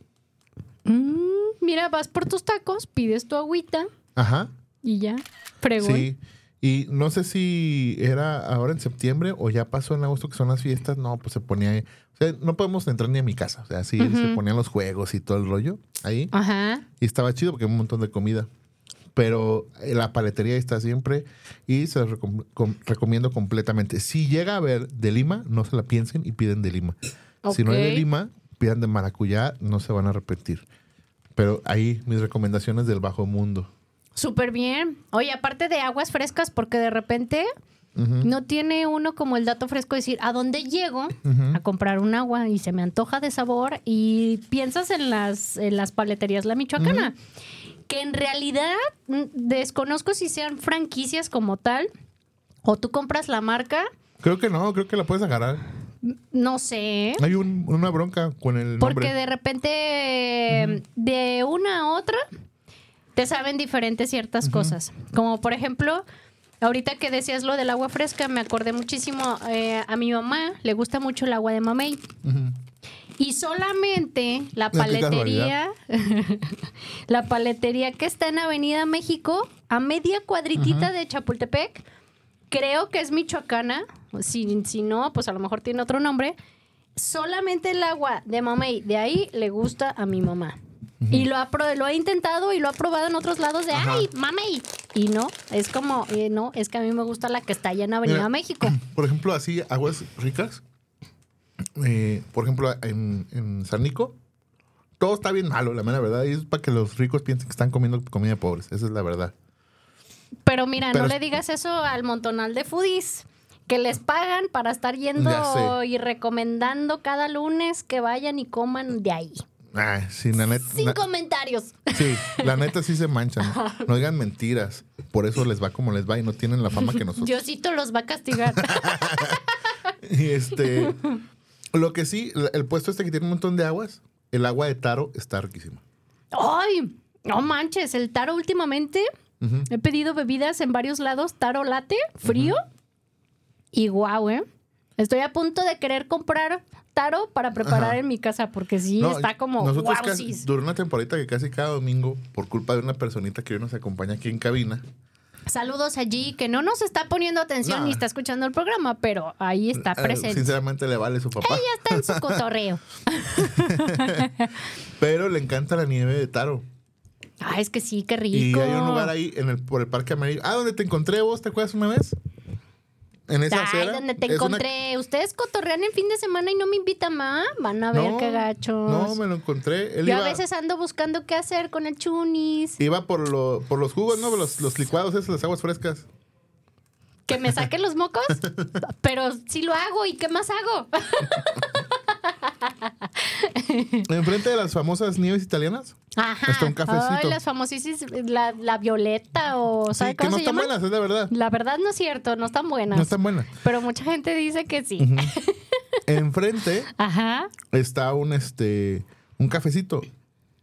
Mm, mira, vas por tus tacos, pides tu agüita Ajá. y ya. Fregón. Sí. Y no sé si era ahora en septiembre o ya pasó en agosto que son las fiestas. No, pues se ponía. O sea, no podemos entrar ni a mi casa. O sea, sí se ponían los juegos y todo el rollo ahí. Ajá. Y estaba chido porque había un montón de comida. Pero eh, la paletería está siempre y se los recom- com- recomiendo completamente. Si llega a haber de Lima, no se la piensen y piden de Lima. Si no hay de. Lima, pidan de maracuyá, no se van a repetir. Pero ahí mis recomendaciones del bajo mundo. Súper bien. Oye, aparte de aguas frescas, porque de repente no tiene uno como el dato fresco de decir, ¿a dónde llego a comprar un agua? Y se me antoja de sabor y piensas en las, en las paleterías La Michoacana, que en realidad mm, desconozco si sean franquicias como tal, o tú compras la marca, Creo que no, creo que la puedes agarrar. no sé. Hay un- una bronca con el Porque nombre. de repente, eh, de una a otra, te saben diferentes ciertas cosas. Como por ejemplo, ahorita que decías lo del agua fresca, me acordé muchísimo, eh, a mi mamá le gusta mucho el agua de mamey. Y solamente la paletería, la paletería que está en Avenida México, a media cuadritita de Chapultepec, creo que es michoacana. Si, si no, pues a lo mejor tiene otro nombre. Solamente el agua de mamey, de ahí le gusta a mi mamá. Y lo ha, lo ha intentado y lo ha probado en otros lados de, ay, mamey. Y no, es como, eh, no, es que a mí me gusta la que está allá en Avenida Mira, México. Por ejemplo, así, aguas ricas. Eh, por ejemplo, en, en San Nico, todo está bien malo, la mera verdad. Y es para que los ricos piensen que están comiendo comida de pobres. Esa es la verdad. Pero mira, Pero no es- le digas eso al montonal de foodies que les pagan para estar yendo y recomendando cada lunes que vayan y coman de ahí. Ay, sí, la neta. Sin na- comentarios. sí, la neta sí se manchan. No digan mentiras. Por eso les va como les va y no tienen la fama que nosotros. Diosito los va a castigar. Y este. Lo que sí, el puesto este que tiene un montón de aguas, el agua de taro está riquísima. ¡Ay! No manches, el taro últimamente he pedido bebidas en varios lados, taro latte, frío. Y guau, ¿eh? Estoy a punto de querer comprar taro para preparar Ajá. en mi casa porque sí No, está como Nosotros casi- duró una temporada que casi cada domingo, por culpa de una personita que hoy nos acompaña aquí en cabina, Saludos allí, que no nos está poniendo atención No. ni está escuchando el programa, pero ahí está eh, presente. sinceramente le vale su papá. Ella está en su cotorreo. Pero le encanta la nieve de taro. Ah, es que sí, qué Y rico. hay un lugar ahí en el, por el Parque Amarillo. Ah, donde te encontré vos, ¿te acuerdas una vez? En esa Ay, acera. donde te una- encontré. Ustedes cotorrean el fin de semana y no me invitan más. Van a ver No, qué gachos. No, me lo encontré. Él Yo iba, a veces ando buscando qué hacer con el chunis. iba por, lo- por los jugos, ¿no? Los, los licuados esos, las aguas frescas. Que me saquen los mocos. Pero sí lo hago. ¿Y qué más hago? Enfrente de las famosas nieves italianas. Ajá. Está un cafecito. Ay, las famosísimas. La, la violeta o. ¿Sabe Sí, que cómo no se están llama? buenas, es la verdad. La verdad no es cierto. No están buenas. No están buenas. Pero mucha gente dice que sí. Enfrente Ajá. está un este un cafecito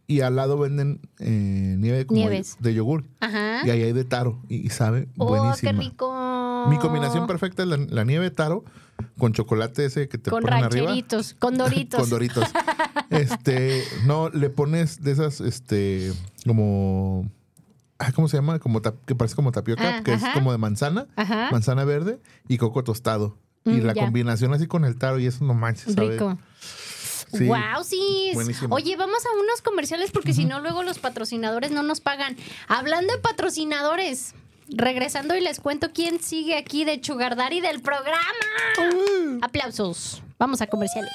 y al lado venden eh, nieve como Nieves. de yogur Ajá. y ahí hay de taro y, y sabe Oh, buenísima. qué rico. Mi combinación perfecta es la, la nieve de taro con chocolate ese que te Con ponen arriba. rancheritos, con doritos. con doritos. Este, no, le pones de esas, este, como, ah, ¿cómo se llama? Como tap- que parece como tapioca, Ah, que ajá. es como de manzana, Ajá. manzana verde y coco tostado. y Mm, la ya. combinación así con el taro y eso no manches, ¿sabe? Rico. Sí. Wow, sí. Buenísimo. Oye, vamos a unos comerciales porque si no, luego los patrocinadores no nos pagan. Hablando de patrocinadores, regresando y les cuento quién sigue aquí de Chugardari del programa. Aplausos. Vamos a comerciales.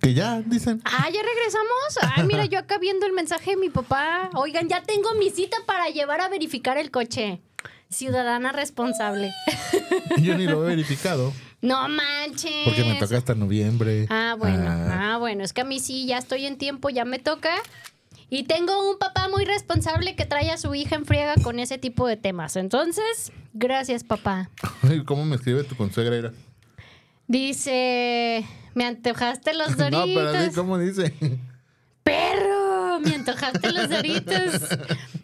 Que ya, dicen. Ah, ya regresamos. Ay, mira, yo acá viendo el mensaje de mi papá. Oigan, ya tengo mi cita para llevar a verificar el coche. Ciudadana responsable. Yo ni lo he verificado. No manches. Porque me toca hasta noviembre. Ah, bueno. Ah, Ah, bueno. Es que a mí sí, ya estoy en tiempo, ya me toca. Y tengo un papá muy responsable que trae a su hija en friega con ese tipo de temas. Entonces, gracias, papá. ¿Cómo me escribe tu consuegra? Ira? Dice, me antojaste los doritos. no, pero ¿cómo dice? ¡Perro! Me antojaste los doritos.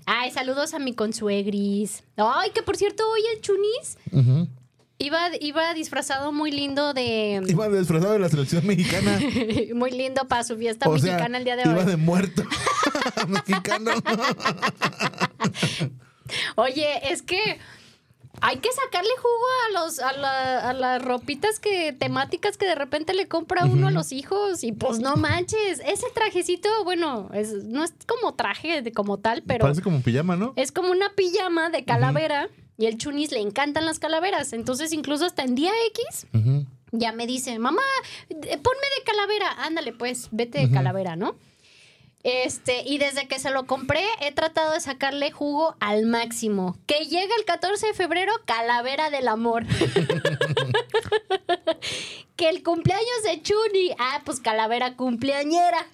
Ay, saludos a mi consuegris. Ay, que por cierto, hoy el chunis Ujú. Iba, iba disfrazado muy lindo de... Iba disfrazado de la selección mexicana. muy lindo para su fiesta o sea, mexicana el día de iba hoy. de muerto. Mexicano. Oye, es que hay que sacarle jugo a los a, la- a las ropitas que temáticas que de repente le compra uno a los hijos y pues no manches, ese trajecito, bueno, es, no es como traje de, como tal, pero Parece como pijama, ¿no? es como una pijama de calavera y el chunis le encantan las calaveras, entonces incluso hasta en día X ya me dice, mamá, eh, ponme de calavera. Ándale, pues, vete de calavera, ¿no? Este, y desde que se lo compré, he tratado de sacarle jugo al máximo. Que llega el 14 de febrero, calavera del amor. que el cumpleaños de Chuni, ah, pues calavera cumpleañera.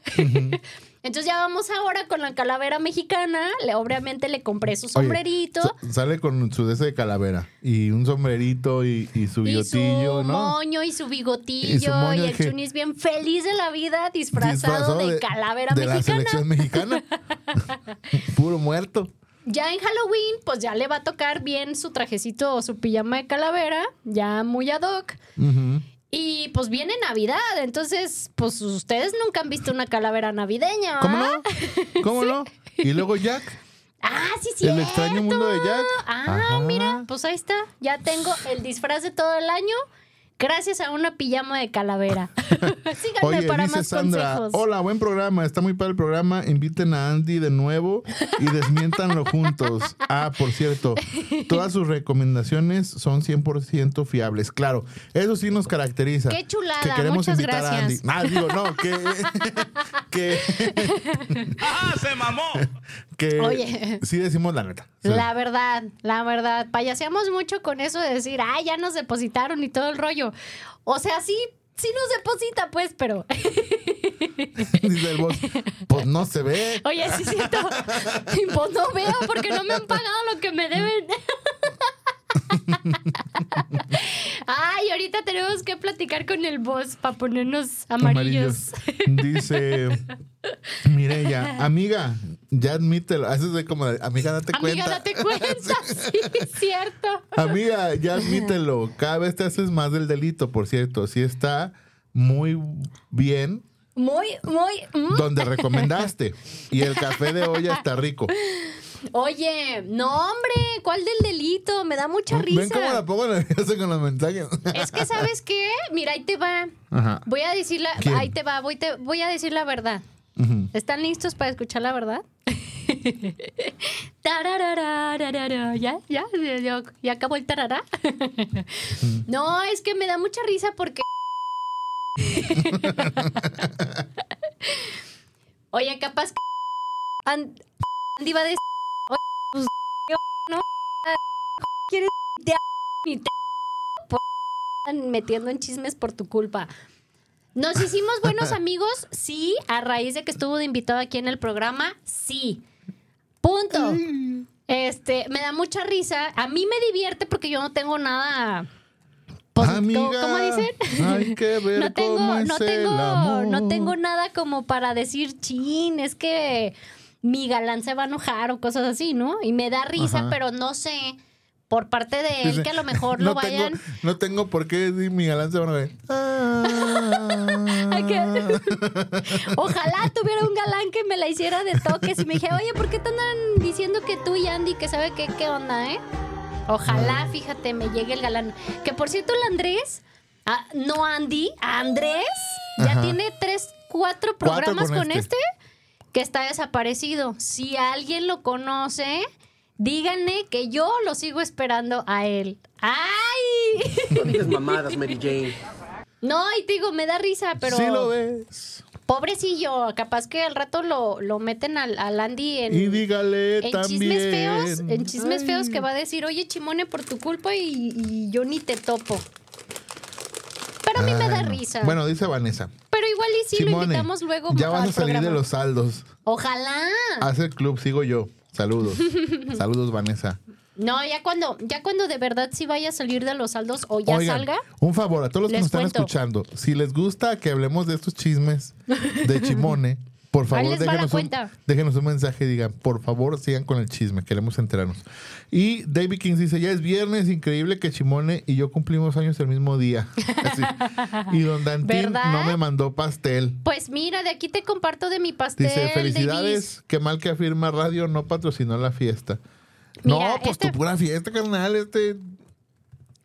Entonces ya vamos ahora con la calavera mexicana. Le, obviamente le compré su sombrerito. sa- sale con su de calavera y un sombrerito y, y su Y bigotillo, su ¿no? moño y su bigotillo. Y su moño y el Chunis bien feliz de la vida, disfrazado, de, calavera de la mexicana. selección mexicana. Puro muerto. Ya en Halloween, pues ya le va a tocar bien su trajecito o su pijama de calavera, ya muy ad hoc. Ujú. Y pues viene Navidad, entonces, pues ustedes nunca han visto una calavera navideña. ¿Cómo no? ¿Cómo no? Y luego Jack. Ah, sí, sí. El extraño mundo de Jack. Ah, Ajá. mira, pues ahí está. Ya tengo el disfraz de todo el año gracias a una pijama de calavera. Síganme Oye, para dice más Sandra, consejos. hola, buen programa, está muy padre el programa, inviten a Andy de nuevo y desmiéntanlo juntos. Ah, por cierto, todas sus recomendaciones son 100% fiables. Claro, eso sí nos caracteriza. Qué chulada, Que queremos muchas invitar a Andy. gracias. Ah, digo, no, que... que, ¡Ah, se mamó! que Oye. sí decimos la neta. Sí. La verdad, la verdad. Payaseamos mucho con eso de decir, ay, ya nos depositaron y todo el rollo. O sea, sí, sí nos deposita, pues, pero. Dice el boss, pues no se ve. Oye, sí siento. pues no veo porque no me han pagado lo que me deben. Ay, ahorita tenemos que platicar con el boss para ponernos amarillos. Dice Mireya, amiga, ya admítelo. Eso es de como, amiga, date Amiga, cuenta. date cuenta. Sí, es cierto. Amiga, ya admítelo. Cada vez te haces más del delito, por cierto. Sí está muy bien Muy, muy. mm. donde recomendaste. Y el café de olla está rico. Oye, no, hombre, ¿cuál del delito? Me da mucha risa. Ven cómo la pongo nerviosa con los mensajes. Es que, ¿sabes qué? Mira, ahí te va. Ajá. Voy a decir la... ¿Quién? Ahí te va, voy, te, voy a decir la verdad. Ujú. ¿Están listos para escuchar la verdad? ¿Ya? ¿Ya? ¿Ya, ya acabó el tarará? no, es que me da mucha risa porque... Oye, capaz que... And- Andy va a decir... Pues... No... ¿Quieres... Ni te... están metiendo en chismes por tu culpa. Nos hicimos buenos amigos, sí, a raíz de que estuvo de invitado aquí en el programa, sí. Punto. Este, me da mucha risa. A mí me divierte porque yo no tengo nada. pues, ¿cómo- Amiga, ¿Cómo dicen? hay que ver no tengo, cómo es no el tengo, amor. no tengo nada como para decir, chin, es que mi galán se va a enojar o cosas así, ¿no? Y me da risa, Ajá. pero no sé por parte de él que a lo mejor no lo vayan. Tengo, no tengo por qué decir mi galán se van a ver. Qué- Ojalá tuviera un galán que me la hiciera de toques y me dijera, oye, ¿por qué te andan diciendo que tú y Andy que sabe qué, qué onda, eh? Ojalá, fíjate, me llegue el galán. Que por cierto, el Andrés, ah, no Andy, Andrés, ya Ajá. tiene tres, cuatro programas con con, este. este. Que está desaparecido. Si alguien lo conoce, díganle que yo lo sigo esperando a él. ¡Ay! No mamadas, Mary Jane. No, y te digo, me da risa, pero. Sí lo ves. Pobrecillo, capaz que al rato lo, lo meten al, al Andy en, Y dígale en también. chismes feos, en chismes Ay. feos que va a decir, oye, Chimone, por tu culpa y, y yo ni te topo. Bueno, dice Vanessa. Pero igual y lo Simone, invitamos luego Ya vas a salir de los saldos. Ojalá. Haz el club, sigo yo. Saludos. Saludos, Vanessa. No, ya cuando, ya cuando de verdad sí vaya a salir de los saldos o ya Oigan, salga. Un favor a todos los que nos están escuchando. Si les gusta que hablemos de estos chismes de Chimone, por favor déjenos un, cuenta. déjenos un mensaje y digan, por favor sigan con el chisme, queremos enterarnos. Y David King dice, ya es viernes, increíble que Chimone y yo cumplimos años el mismo día. Así. Y don Dantín ¿Verdad? no me mandó pastel. Pues mira, de aquí te comparto de mi pastel. Dice, felicidades, qué mal que afirma Radio no patrocinó la fiesta. Mira, no, pues este- tu pura fiesta, carnal. Este.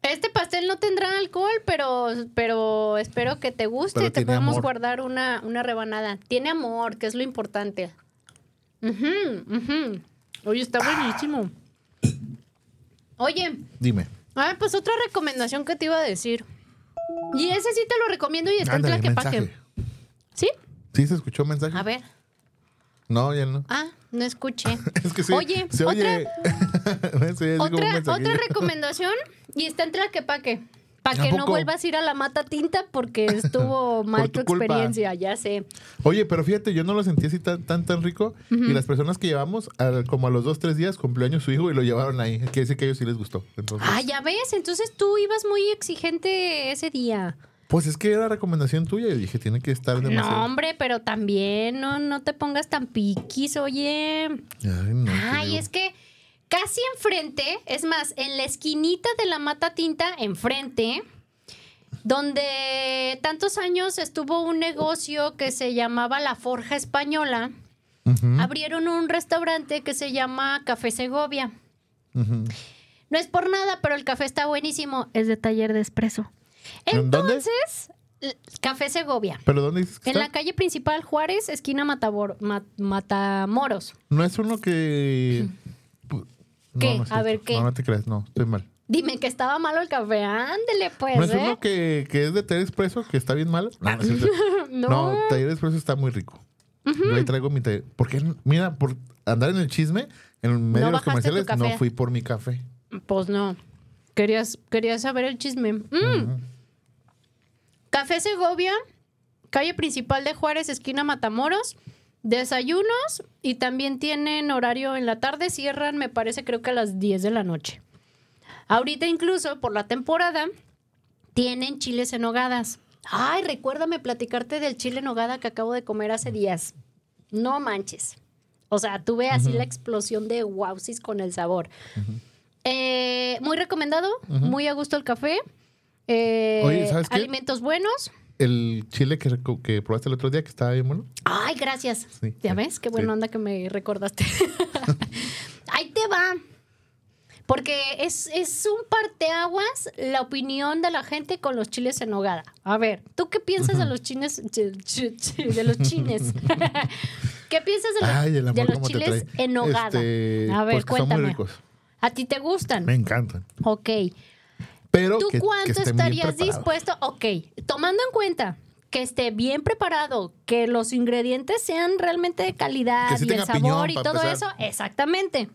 Este pastel no tendrá alcohol, pero, pero espero que te guste. Pero te amor. guardar una, una rebanada. Tiene amor, que es lo importante. Ujú, ujú. Oye, está buenísimo. Oye, Dime. ah, pues otra recomendación que te iba a decir. Y ese sí te lo recomiendo y está Ándale, en Tlaquepaque. ¿Sí? ¿Sí se escuchó mensaje? A ver. No, ya no. Ah, no escuché. Es que sí. Oye, se otra, oye. se oye otra, otra recomendación y está en Tlaquepaque. Para ¿A que no vuelvas a ir a la mata tinta porque estuvo mal tu experiencia, ya sé. Oye, pero fíjate, yo no lo sentí así tan tan, tan rico. Y las personas que llevamos, como a los dos, tres días, cumpleaños su hijo y lo llevaron ahí. Quiere decir que a ellos sí les gustó. Entonces, Ah, ya ves, entonces tú ibas muy exigente ese día. Pues es que era recomendación tuya. Yo dije, tiene que estar demasiado. No, hombre, pero también no, no te pongas tan piquis, oye. Ay, no, Ay, es que casi enfrente, es más, en la esquinita de la mata tinta, enfrente, donde tantos años estuvo un negocio que se llamaba La Forja Española, abrieron un restaurante que se llama Café Segovia. No es por nada, pero el café está buenísimo. Es de taller de espresso. Entonces, Café Segovia. ¿Pero dónde dices que En está? la calle principal Juárez, esquina Matabor- Matamoros. No es uno que. No, ¿Qué? no es A ver, ¿qué? No, no te creas, no, estoy mal. Dime que estaba malo el café. Ándele, pues, ¿No es ¿eh? uno que, que es de Taller Expreso, que está bien malo? No, no. No. no Taller Expreso está muy rico. Yo ahí traigo mi taller. Porque, mira, por andar en el chisme, en medio de los comerciales, no fui por mi café. Pues no. Querías, querías saber el chisme. Mm. Café Segovia, calle principal de Juárez, esquina Matamoros. Desayunos y también tienen horario en la tarde. Cierran, me parece, creo que a las 10 de la noche. Ahorita incluso por la temporada tienen chiles en hogadas. Ay, recuérdame platicarte del chile en hogada que acabo de comer hace días. No manches. O sea, tuve así la explosión de wowsis con el sabor. Eh, muy recomendado, muy a gusto el café. Eh, Oye, ¿sabes qué? Alimentos buenos. El chile que, probaste el otro día, que estaba bien bueno. Ay, gracias. Sí, ¿Ya sí, ves? Qué buena sí. onda que me recordaste. Ahí te va. Porque es, es un parteaguas la opinión de la gente con los chiles en nogada. A ver, ¿tú qué piensas de los chines? chi- chi- chi- de los chines. ¿Qué piensas de los, Ay, de chiles en nogada? Este, A ver, pues son muy cuéntame. ricos. ¿A ti te gustan? Me encantan. Ok. Pero ¿Tú que, cuánto estarías dispuesto? Ok, tomando en cuenta que esté bien preparado, que los ingredientes sean realmente de calidad sí y el sabor piñón, y todo eso, exactamente.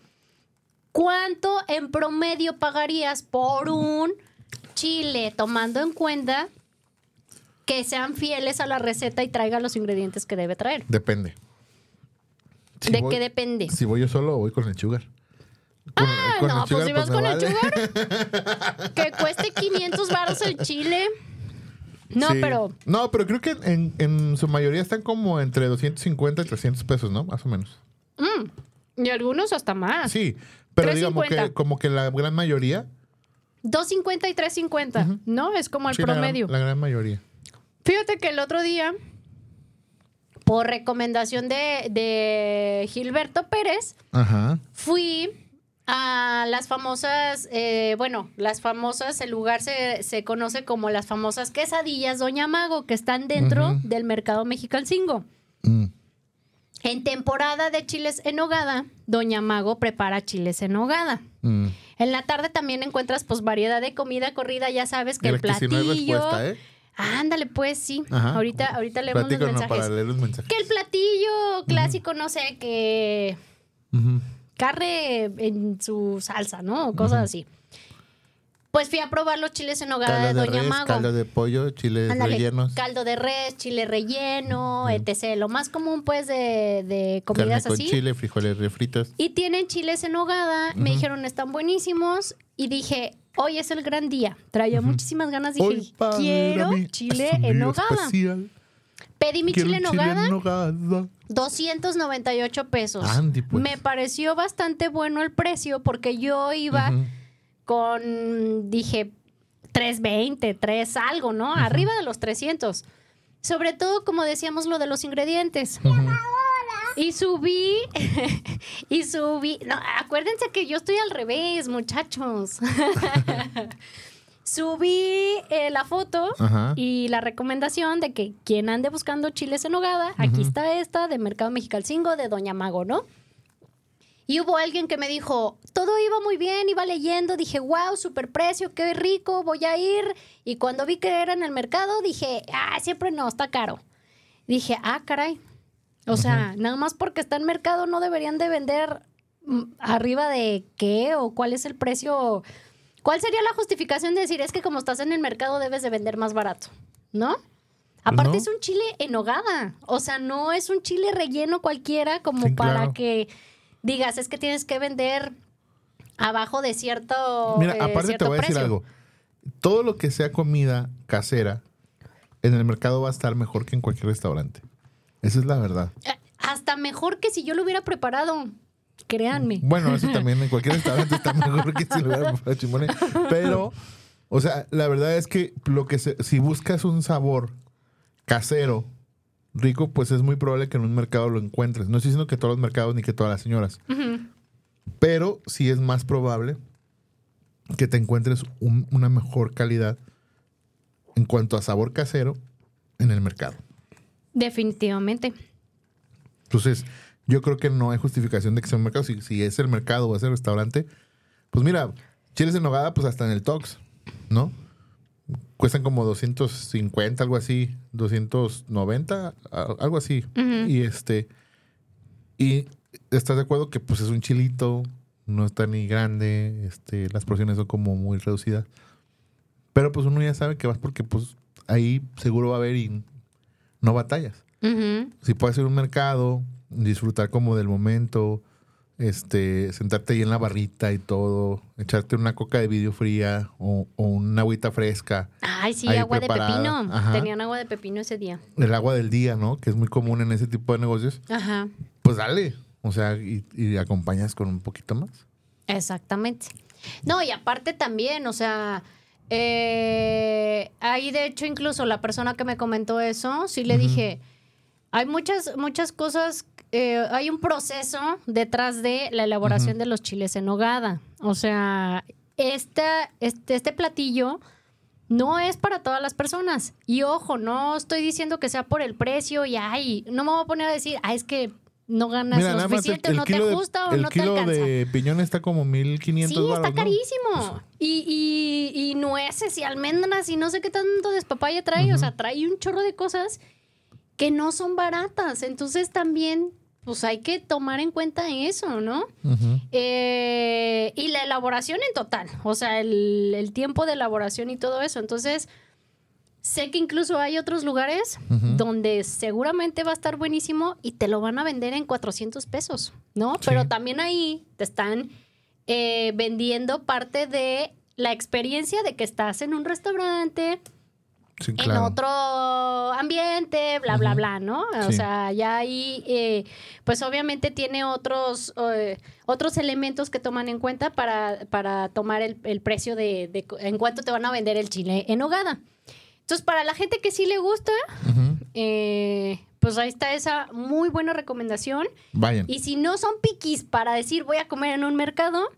¿Cuánto en promedio pagarías por un chile, tomando en cuenta que sean fieles a la receta y traiga los ingredientes que debe traer? Depende. Si ¿De voy- qué depende? Si voy yo solo o voy con el sugar. Con- Ah, con no, pues si vas me con el sugar, que cueste 500 baros el chile. No, Sí. pero No, pero creo que en, en su mayoría están como entre 250 y 300 pesos, ¿no? Más o menos. y algunos hasta más. Sí, pero digamos 3.50. que como que la gran mayoría. 2.50 y 3.50, ¿no? Es como el sí, la gran- promedio. La gran, mayoría. Fíjate que el otro día, por recomendación de, de Gilberto Pérez, Ajá. fui a las famosas, eh, bueno, las famosas, el lugar se, se conoce como las famosas quesadillas Doña Mago, que están dentro del mercado Mexicalcingo. Mm. En temporada de chiles en hogada, Doña Mago prepara chiles en hogada. Mm. En la tarde también encuentras pues variedad de comida corrida, ya sabes que el que si platillo. no hay respuesta, ¿eh? Ándale, pues sí. Ajá. Ahorita, ahorita leemos los mensajes. para leer los mensajes. Que el platillo clásico, no sé, que Ujú. Carne en su salsa, ¿no? O cosas así. Pues fui a probar los chiles en hogada Caldo de de Doña res, Mago. caldo de pollo, chiles Ándale, rellenos. caldo de res, chile relleno, etc. Lo más común, pues, de, de Carne comidas con así. chile, frijoles refritos. Y tienen chiles en hogada. Me dijeron, están buenísimos. Y dije, hoy es el gran día. Traía muchísimas ganas. Dije, quiero chile en hogada. especial. Pedí mi Quiero chile en chile en nogada. 298 pesos. Andy, pues. Me pareció bastante bueno el precio porque yo iba con, dije, 320, 3 algo, ¿no? Arriba de los 300. Sobre todo, como decíamos, lo de los ingredientes. Y subí, y subí. No, acuérdense que yo estoy al revés, muchachos. subí eh, la foto Ajá. y la recomendación de que quien ande buscando chiles en nogada, aquí está esta de Mercado Mexicalcingo de Doña Mago, ¿no? Y hubo alguien que me dijo, todo iba muy bien, iba leyendo, dije, wow, super precio, qué rico, voy a ir. Y cuando vi que era en el mercado, dije, ah, siempre no, está caro. Dije, ah, caray. O sea, nada más porque está en mercado no deberían de vender mm, arriba de qué o cuál es el precio. ¿Cuál sería la justificación de decir, es que como estás en el mercado debes de vender más barato? ¿No? Aparte no. es un chile en nogada. O sea, no es un chile relleno cualquiera como Sí, para claro. que digas, es que tienes que vender abajo de cierto Mira, eh, aparte te cierto voy a decir algo. Todo lo que sea comida casera en el mercado va a estar mejor que en cualquier restaurante. Esa es la verdad. Eh, Hasta mejor que si yo lo hubiera preparado. Créanme. Bueno, eso también en cualquier restaurante está mejor que si. Pero, o sea, la verdad es que lo que se- si buscas un sabor casero, rico, pues es muy probable que en un mercado lo encuentres. No estoy diciendo que todos los mercados ni que todas las señoras. Pero sí es más probable que te encuentres un- una mejor calidad en cuanto a sabor casero en el mercado. Definitivamente. Entonces, yo creo que no hay justificación de que sea un mercado. Si, si es el mercado o es el restaurante, pues mira, chiles en nogada, pues hasta en el Tox, ¿no? Cuestan como 250, algo así, 290, a- algo así. Y este, y estás de acuerdo que pues es un chilito, no está ni grande, este, las porciones son como muy reducidas. Pero pues uno ya sabe que vas porque pues ahí seguro va a haber y no batallas Ujú. si puedes ir a un mercado, disfrutar como del momento, este, sentarte ahí en la barrita y todo, echarte una coca de vidrio fría o, o una agüita fresca, Ay, sí, agua preparada. de pepino. Ajá. Tenían agua de pepino ese día. el agua del día, ¿no? Que es muy común en ese tipo de negocios, Ajá. pues dale. O sea, y, y acompañas con un poquito más. Exactamente. No, y aparte también, o sea, eh, ahí de hecho incluso la persona que me comentó eso, sí le dije, hay muchas, muchas cosas, eh, hay un proceso detrás de la elaboración de los chiles en nogada. O sea, esta, este, este platillo no es para todas las personas. Y ojo, no estoy diciendo que sea por el precio y ay, no me voy a poner a decir, ah, es que no ganas lo suficiente o no te de- gusta o el no te kilo alcanza. de piñón está como 1500 Sí, está carísimo. Y, y, y nueces y almendras y no sé qué tanto despapaya trae. O sea, trae un chorro de cosas que no son baratas. Entonces también, pues hay que tomar en cuenta eso, ¿no? Eh, y la elaboración en total. O sea, el, el tiempo de elaboración y todo eso. Entonces, sé que incluso hay otros lugares donde seguramente va a estar buenísimo y te lo van a vender en 400 pesos, ¿no? Pero también ahí te están eh, vendiendo parte de la experiencia de que estás en un restaurante, Sí, en otro ambiente, bla, bla, bla, ¿no? O sea, ya ahí, eh, pues obviamente tiene otros, eh, otros elementos que toman en cuenta para, para tomar el, el precio de, de en cuánto te van a vender el chile en hogada. Entonces, para la gente que sí le gusta, eh, pues ahí está esa muy buena recomendación. Vayan. Y si no son piquis para decir voy a comer en un mercado,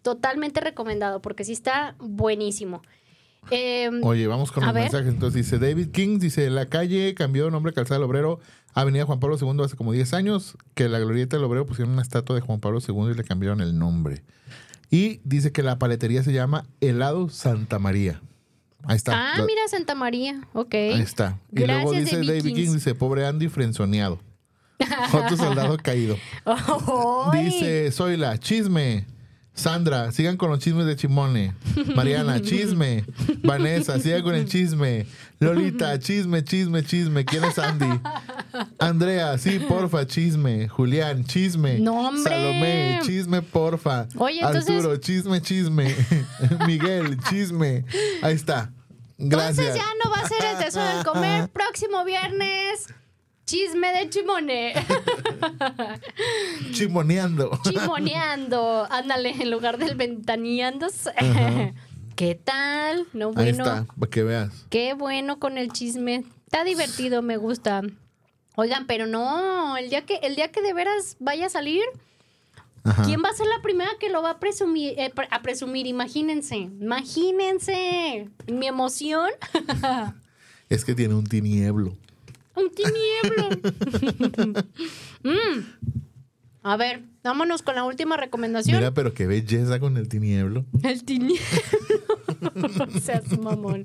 totalmente recomendado, porque sí está buenísimo. Eh, Oye, vamos con los ver. mensajes. Entonces dice David King, dice, la calle cambió de nombre Calzada del Obrero, Avenida Juan Pablo II hace como 10 años, que la glorieta del Obrero pusieron una estatua de Juan Pablo II y le cambiaron el nombre. Y dice que la paletería se llama Helado Santa María. Ahí está. ah, mira Santa María, ok. Ahí está. Y Gracias, luego dice David David King, Kings. dice, pobre Andy frenzoneado. Otro soldado caído. Dice, soy la chisme. Sandra, sigan con los chismes de Chimone. Mariana, chisme. Vanessa, sigan con el chisme. Lolita, chisme, chisme, chisme. ¿Quién es Andy? Andrea, sí, porfa, chisme. Julián, chisme. No, hombre. Salomé, chisme, porfa. Oye, entonces- Arturo, chisme, chisme. Miguel, chisme. Ahí está. Gracias. Entonces ya no va a ser el tesoro del comer. Próximo viernes, chisme de chimone. Chimoneando. Chimoneando. Ándale, en lugar del ventaneando. ¿Qué tal? No, Ahí bueno. está, para que veas. Qué bueno con el chisme. Está divertido, me gusta. Oigan, pero no, el día que, el día que de veras vaya a salir, Ajá. ¿quién va a ser la primera que lo va a presumir? eh, a presumir, imagínense, imagínense. Mi emoción. Es que tiene un tinieblo. Un tinieblo. Mm. A ver, vámonos con la última recomendación. Mira, pero qué belleza con el tinieblo. El tinieblo. No seas mamón.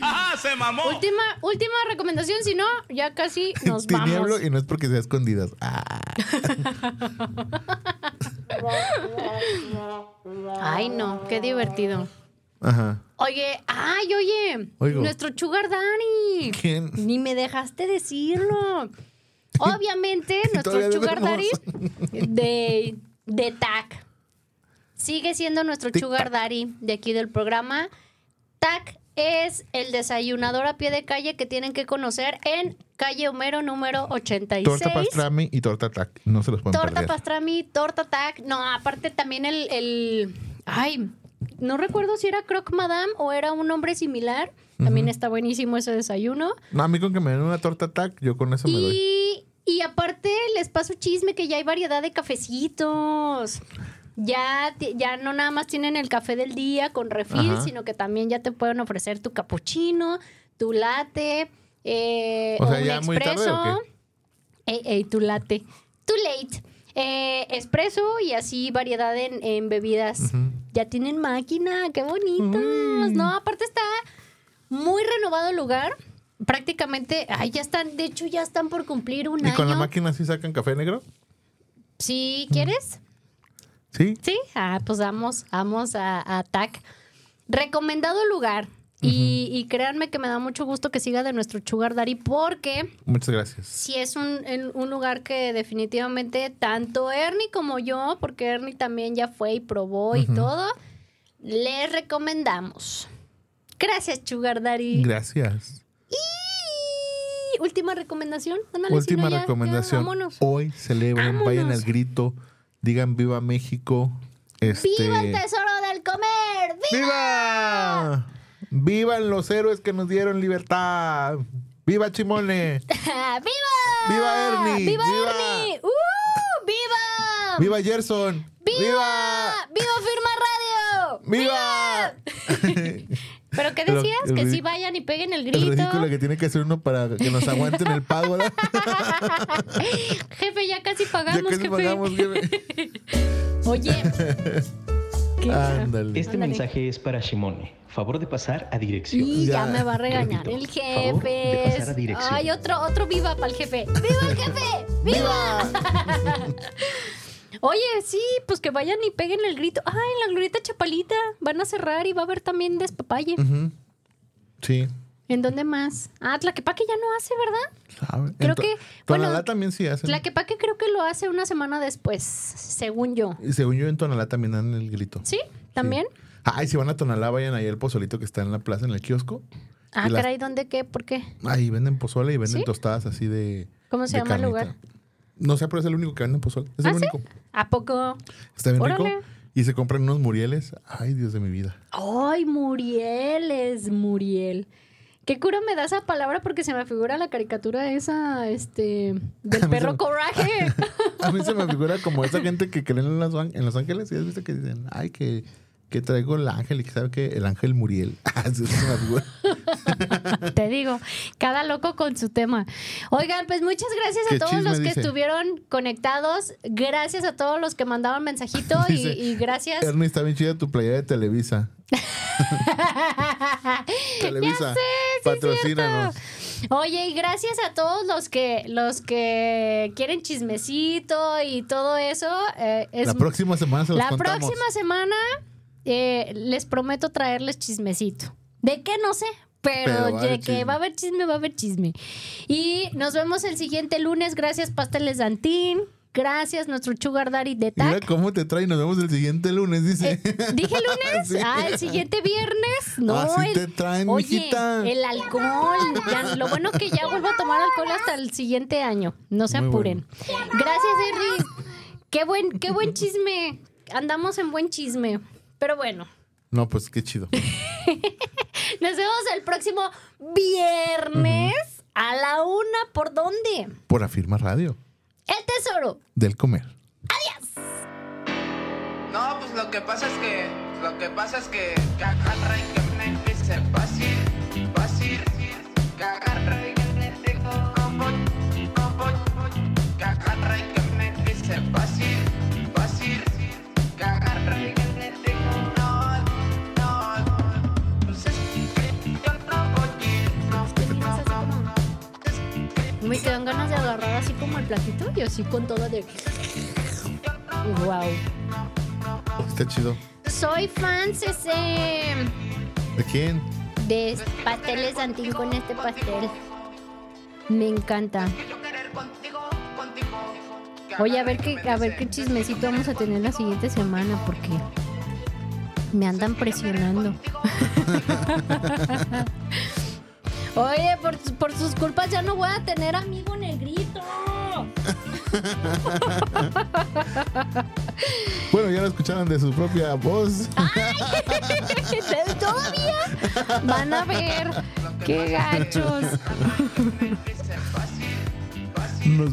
¡Ajá, se mamó! Última, última recomendación, si no, ya casi nos tinieblo vamos. y no es porque sea escondidas. Ah, Ay, no, qué divertido. Ajá. Oye, ay, oye, Oigo. nuestro Sugar Daddy. ¿Quién? Ni me dejaste decirlo. Obviamente, nuestro Sugar Daddy de, de TAC. Sigue siendo nuestro Tic-tac. Sugar Daddy de aquí del programa. TAC es el desayunador a pie de calle que tienen que conocer en calle Homero número 86. Torta pastrami y torta tac. No se los pueden Torta perder. pastrami, torta tac. No, aparte también el, el- Ay, no recuerdo si era Croc Madame o era un nombre similar. También está buenísimo ese desayuno. No, a mí con que me den una torta tac, yo con eso me doy. Y, y aparte les paso chisme que ya hay variedad de cafecitos. Ya, ya no nada más tienen el café del día con refil, Ajá. sino que también ya te pueden ofrecer tu cappuccino, tu latte, eh, O sea, un ¿ya muy tarde expreso. Ey, ey, tu latte. Too late. Eh, espresso y así variedad en, en bebidas. Ya tienen máquina, qué bonitos. Mm. No, aparte está muy renovado el lugar. Prácticamente, ay, ya están, de hecho ya están por cumplir un ¿Y año. con la máquina sí sacan café negro? ¿Sí quieres? Sí. Sí. Ah, pues vamos, vamos a, a TAC. Recomendado lugar. Y, y créanme que me da mucho gusto que siga de nuestro Sugar Daddy porque Muchas gracias. sí es un, en- un lugar que definitivamente tanto Ernie como yo, porque Ernie también ya fue y probó y todo, les recomendamos. Gracias, Sugar Daddy. Gracias. Y última recomendación. Ándale, Última ya- ya recomendación. vámonos. Hoy celebren, vayan al grito, digan viva México. Este, ¡Viva el tesoro del comer! ¡Viva! ¡Viva! ¡Vivan los héroes que nos dieron libertad! ¡Viva Chimone! ¡Viva! ¡Viva Ernie! ¡Viva, ¡Viva! Ernie! ¡Uh! ¡Viva! ¡Viva Gerson! ¡Viva! ¡Viva Firma Radio! ¡Viva! ¿Pero qué decías? el que ri- sí vayan y peguen el El grito. ridículo que tiene que hacer uno para que nos aguanten el pago, ¿verdad? Jefe, ya casi ya pagamos, casi jefe. pagamos, jefe. Oye. ¿Qué? Ándale. Este Ándale. mensaje es para Shimone. Favor de pasar a dirección. Y ya Ya. me va a regañar Repito, el favor de jefe. pasar a dirección. Ay, otro, otro viva para el jefe. ¡Viva el jefe! ¡Viva! Oye, sí, pues que vayan y peguen el grito. Ay, la glorieta Chapalita. Van a cerrar y va a haber también despapalle. Ujú. Sí. ¿En dónde más? Ah, Tlaquepaque ya no hace, ¿verdad? ¿sabe? Creo En que- Tonalá bueno, también sí hacen. Tlaquepaque creo que lo hace una semana después, según yo. Y según yo en Tonalá también dan el grito. ¿Sí? ¿También? Ay, si van a Tonalá, vayan ahí al pozolito que está en la plaza, en el kiosco. Ah, las- caray, ¿dónde qué? ¿Por qué? Ahí venden pozole y venden ¿Sí? tostadas así de. ¿Cómo se de llama el lugar? No sé, pero es el único que venden pozole. Es ¿Ah, el sí? único. ¿A poco? Está bien Órale. rico. Y se compran unos murieles. Ay, Dios de mi vida. Ay, Muriel es Muriel. Qué cura me da esa palabra porque se me figura la caricatura esa, este, del perro coraje. A mí se me figura como esa gente que creen en los, en los ángeles. ¿Y has visto que dicen, ay, que, que traigo el ángel y que sabe que el ángel Muriel? Figura. Te digo, cada loco con su tema. Oigan, pues muchas gracias a ¿Qué todos los que dice? estuvieron conectados. Gracias a todos los que mandaban mensajito y, Dice, y gracias. Ernie, está bien chida tu playera de Televisa. Televisa, Ya sé, sí es. Oye, y gracias a todos los que los que quieren chismecito y todo eso. eh, es- La próxima semana se los la contamos. próxima semana eh, les prometo traerles chismecito. ¿De qué? No sé. Pero, de que va a haber chisme, va a haber chisme. Y nos vemos el siguiente lunes. Gracias, Pasteles Dantín. Gracias, nuestro Sugar Daddy de Mira TAC. cómo te trae. Nos vemos el siguiente lunes, dice. Eh, ¿Dije lunes? Sí. Ah, el siguiente viernes. No, Así el- te traen, Oye, mijita. el alcohol. Ya, lo bueno que ya vuelvo a tomar alcohol hasta el siguiente año. No se Muy apuren. Gracias, Henry. Qué buen, qué buen chisme. Andamos en buen chisme. Pero bueno, No, pues qué chido. nos vemos el próximo viernes a la una ¿por dónde? Por Afirma Radio. El tesoro. Del comer. No, pues lo que pasa es que, lo que pasa es que, que agarra y que me dice fácil, agarra Me quedan ganas de agarrar así como el platito y así con todo de. Wow. Está chido. Soy fan ese ¿De quién? de pasteles Santín con este pastel. Me encanta. Oye, a ver qué, a ver qué chismecito vamos a tener la siguiente semana porque me andan presionando. Oye, por, por sus culpas ya no voy a tener amigo negrito. Bueno, ya lo escucharon de su propia voz. ¿Todavía? Van a ver. Qué gachos. Nos-